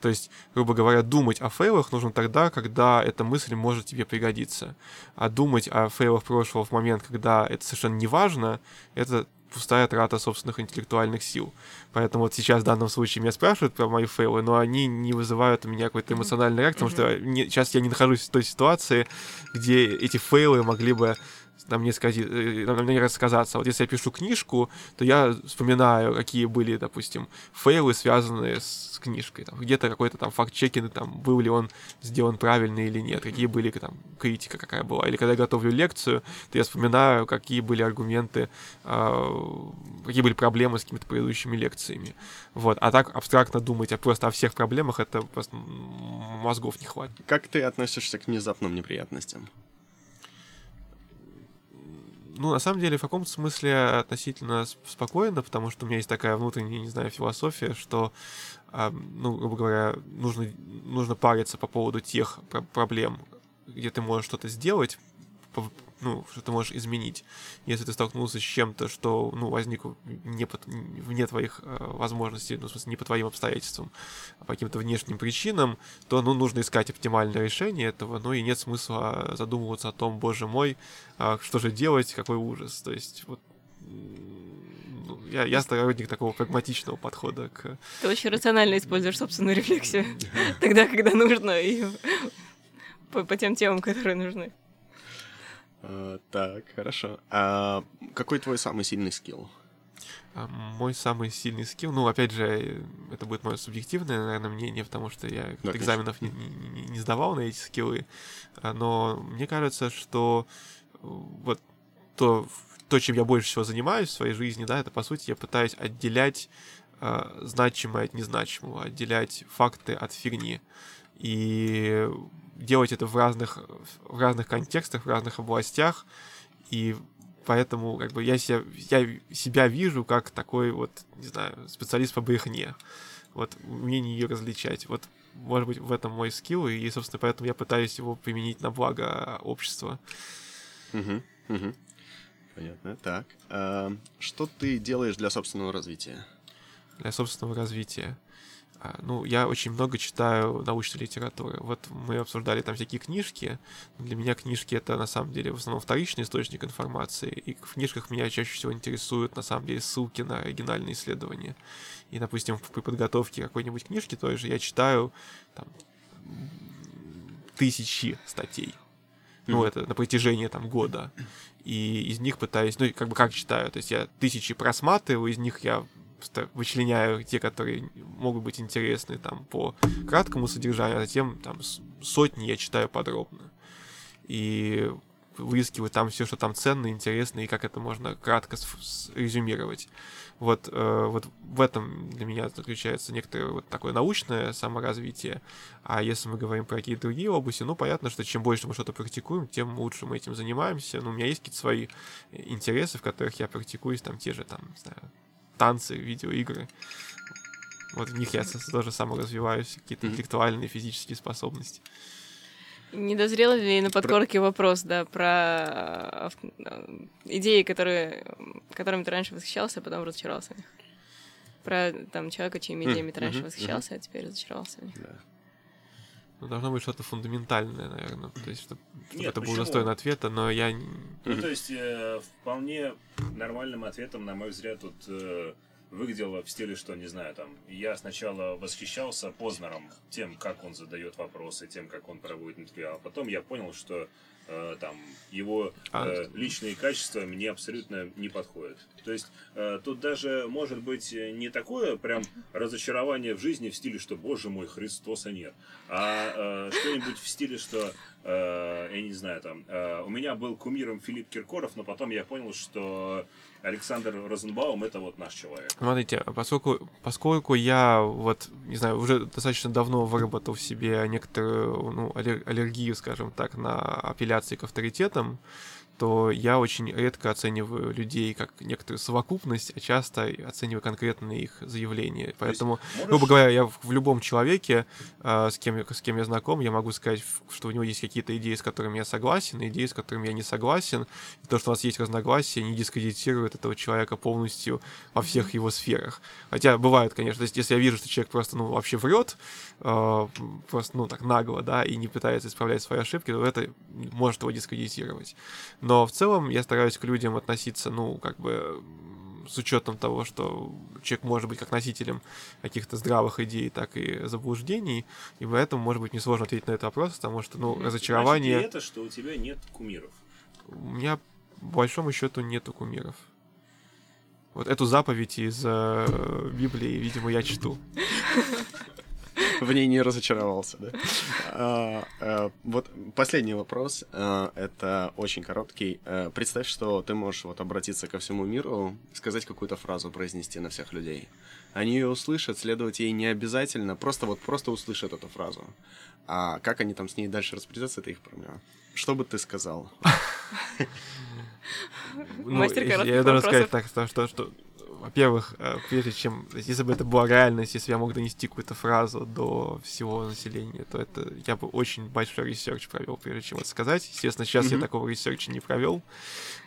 То есть, грубо говоря, думать о фейлах нужно тогда, когда эта мысль может тебе пригодиться. А думать о фейлах прошлого в момент, когда это совершенно не важно, это пустая трата собственных интеллектуальных сил. Поэтому вот сейчас в данном случае меня спрашивают про мои фейлы, но они не вызывают у меня какой-то эмоциональной реакции, потому что не- сейчас я не нахожусь в той ситуации, где эти фейлы могли бы на мне, скази, э, на мне рассказаться. Вот если я пишу книжку, то я вспоминаю, какие были, допустим, фейлы, связанные с книжкой. Там, где-то какой-то там факт-чекинг, там, был ли он сделан правильно или нет, какие были там критика какая была. Или когда я готовлю лекцию, то я вспоминаю, какие были аргументы, э, какие были проблемы с какими-то предыдущими лекциями. Вот. А так абстрактно думать а просто о всех проблемах, это просто мозгов не хватит. Как ты относишься к внезапным неприятностям? Ну, на самом деле, в каком-то смысле относительно спокойно, потому что у меня есть такая внутренняя, не знаю, философия, что, э, ну, грубо говоря, нужно, нужно париться по поводу тех проблем, где ты можешь что-то сделать, ну, что ты можешь изменить. Если ты столкнулся с чем-то, что, ну, возник не по, вне твоих э, возможностей, ну, в смысле, не по твоим обстоятельствам, а по каким-то внешним причинам, то, ну, нужно искать оптимальное решение этого, ну, и нет смысла задумываться о том, боже мой, э, что же делать, какой ужас. То есть, вот, ну, я, я сторонник такого прагматичного подхода к... Ты очень рационально используешь собственную рефлексию. Тогда, когда нужно, и по, по тем темам, которые нужны. Uh, так, хорошо. А какой твой самый сильный скилл? А, мой самый сильный скилл, ну, опять же, это будет мое субъективное, наверное, мнение, потому что я да, экзаменов не, не, не сдавал на эти скиллы, а, но мне кажется, что э, вот то, то, чем я больше всего занимаюсь в своей жизни, да, это, по сути, я пытаюсь отделять э, значимое от незначимого, отделять факты от фигни. И делать это в разных, в разных контекстах, в разных областях, и поэтому как бы я себя, я себя вижу как такой вот, не знаю, специалист по брехне. Вот умение ее различать. Вот, может быть, в этом мой скилл, и, собственно, поэтому я пытаюсь его применить на благо общества. Угу, угу. Понятно. Так. А, что ты делаешь для собственного развития? Для собственного развития. А, ну, я очень много читаю научной литературы. Вот мы обсуждали там всякие книжки. Для меня книжки это на самом деле в основном вторичный источник информации. И в книжках меня чаще всего интересуют на самом деле ссылки на оригинальные исследования. И, допустим, при подготовке какой-нибудь книжки той же я читаю там, тысячи статей. Ну, mm-hmm. это на протяжении там года. И из них пытаюсь, ну, как бы как читаю, то есть я тысячи просматриваю, из них я вычленяю те, которые могут быть интересны там по краткому содержанию, а затем там сотни я читаю подробно. И выискиваю там все, что там ценно, интересно, и как это можно кратко резюмировать. Вот, э, вот в этом для меня заключается некоторое вот такое научное саморазвитие. А если мы говорим про какие-то другие области, ну, понятно, что чем больше мы что-то практикуем, тем лучше мы этим занимаемся. Ну, у меня есть какие-то свои интересы, в которых я практикуюсь, там, те же, там, не знаю, танцы, видеоигры. Вот в них я тоже саморазвиваюсь, какие-то интеллектуальные, физические способности. Не дозрел ли на подкорке вопрос, да, про э, идеи, которые, которыми ты раньше восхищался, а потом разочаровался в них? Про там человека, чьими идеями ты раньше восхищался, а теперь разочаровался в них. Да. Ну, должно быть что-то фундаментальное, наверное. То есть, чтобы, чтобы это было достойно ответа, но я... Ну, то есть, э, вполне нормальным ответом, на мой взгляд, тут э, выглядело в стиле, что, не знаю, там, я сначала восхищался Познером тем, как он задает вопросы, тем, как он проводит интервью, а потом я понял, что э, там его а, э, личные качества мне абсолютно не подходят. То есть э, тут даже может быть не такое прям разочарование в жизни в стиле, что Боже мой, Христоса нет, а э, что-нибудь в стиле, что э, я не знаю, там э, у меня был кумиром Филипп Киркоров, но потом я понял, что Александр Розенбаум это вот наш человек. Смотрите, поскольку, поскольку я вот, не знаю, уже достаточно давно выработал в себе некоторую ну, аллергию, скажем так, на апелляции к авторитетам, то я очень редко оцениваю людей как некоторую совокупность, а часто оцениваю конкретные их заявления. Поэтому, можешь... грубо говоря, я в, в любом человеке, э, с, кем, с кем я знаком, я могу сказать, что у него есть какие-то идеи, с которыми я согласен, и идеи, с которыми я не согласен. И то, что у нас есть разногласия, не дискредитирует этого человека полностью во всех его сферах. Хотя бывает, конечно, то есть, если я вижу, что человек просто, ну, вообще врет, э, просто, ну, так нагло, да, и не пытается исправлять свои ошибки, то это может его дискредитировать. Но в целом я стараюсь к людям относиться, ну, как бы с учетом того, что человек может быть как носителем каких-то здравых идей, так и заблуждений, и поэтому, может быть, несложно ответить на этот вопрос, потому что, ну, разочарование... Значит, это, что у тебя нет кумиров? У меня по большому счету нету кумиров. Вот эту заповедь из э, Библии, видимо, я чту. В ней не разочаровался, да? А, а, вот последний вопрос. А, это очень короткий. А, представь, что ты можешь вот обратиться ко всему миру, сказать какую-то фразу, произнести на всех людей. Они ее услышат, следовать ей не обязательно, просто вот просто услышат эту фразу. А как они там с ней дальше распорядятся, это их проблема. Что бы ты сказал? Мастер Ну, я- должен сказать так, что, что, что во-первых, э, прежде чем, если бы это была реальность, если бы я мог донести какую-то фразу до всего населения, то это я бы очень большой research провел, прежде чем это сказать. Естественно, сейчас я Мгм. такого research а не провел,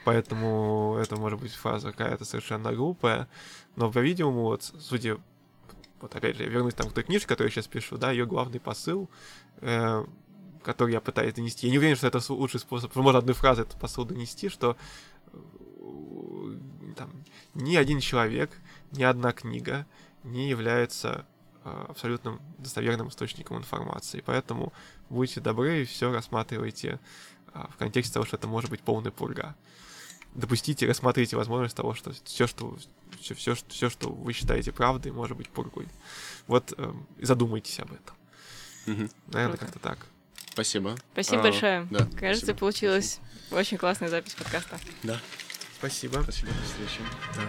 поэтому это может быть фраза какая-то совершенно глупая. Но, по-видимому, вот, судя вот опять же, я вернусь там к той книжке, которую я сейчас пишу, да, ее главный посыл, э, который я пытаюсь донести. Я не уверен, что это лучший способ, можно одной фразой этот посыл донести, что там, ни один человек, ни одна книга не является э, абсолютным достоверным источником информации. Поэтому будьте добры и все рассматривайте э, в контексте того, что это может быть полная пурга. Допустите, рассмотрите возможность того, что все, что все, все, все, что вы считаете правдой, может быть пургой. Вот э, и задумайтесь об этом. Мгм. Наверное, как-то так. Спасибо. Спасибо А, большое. да, Кажется, спасибо. получилась очень классная запись подкаста. Да, Спасибо. спасибо, до встречи. Да.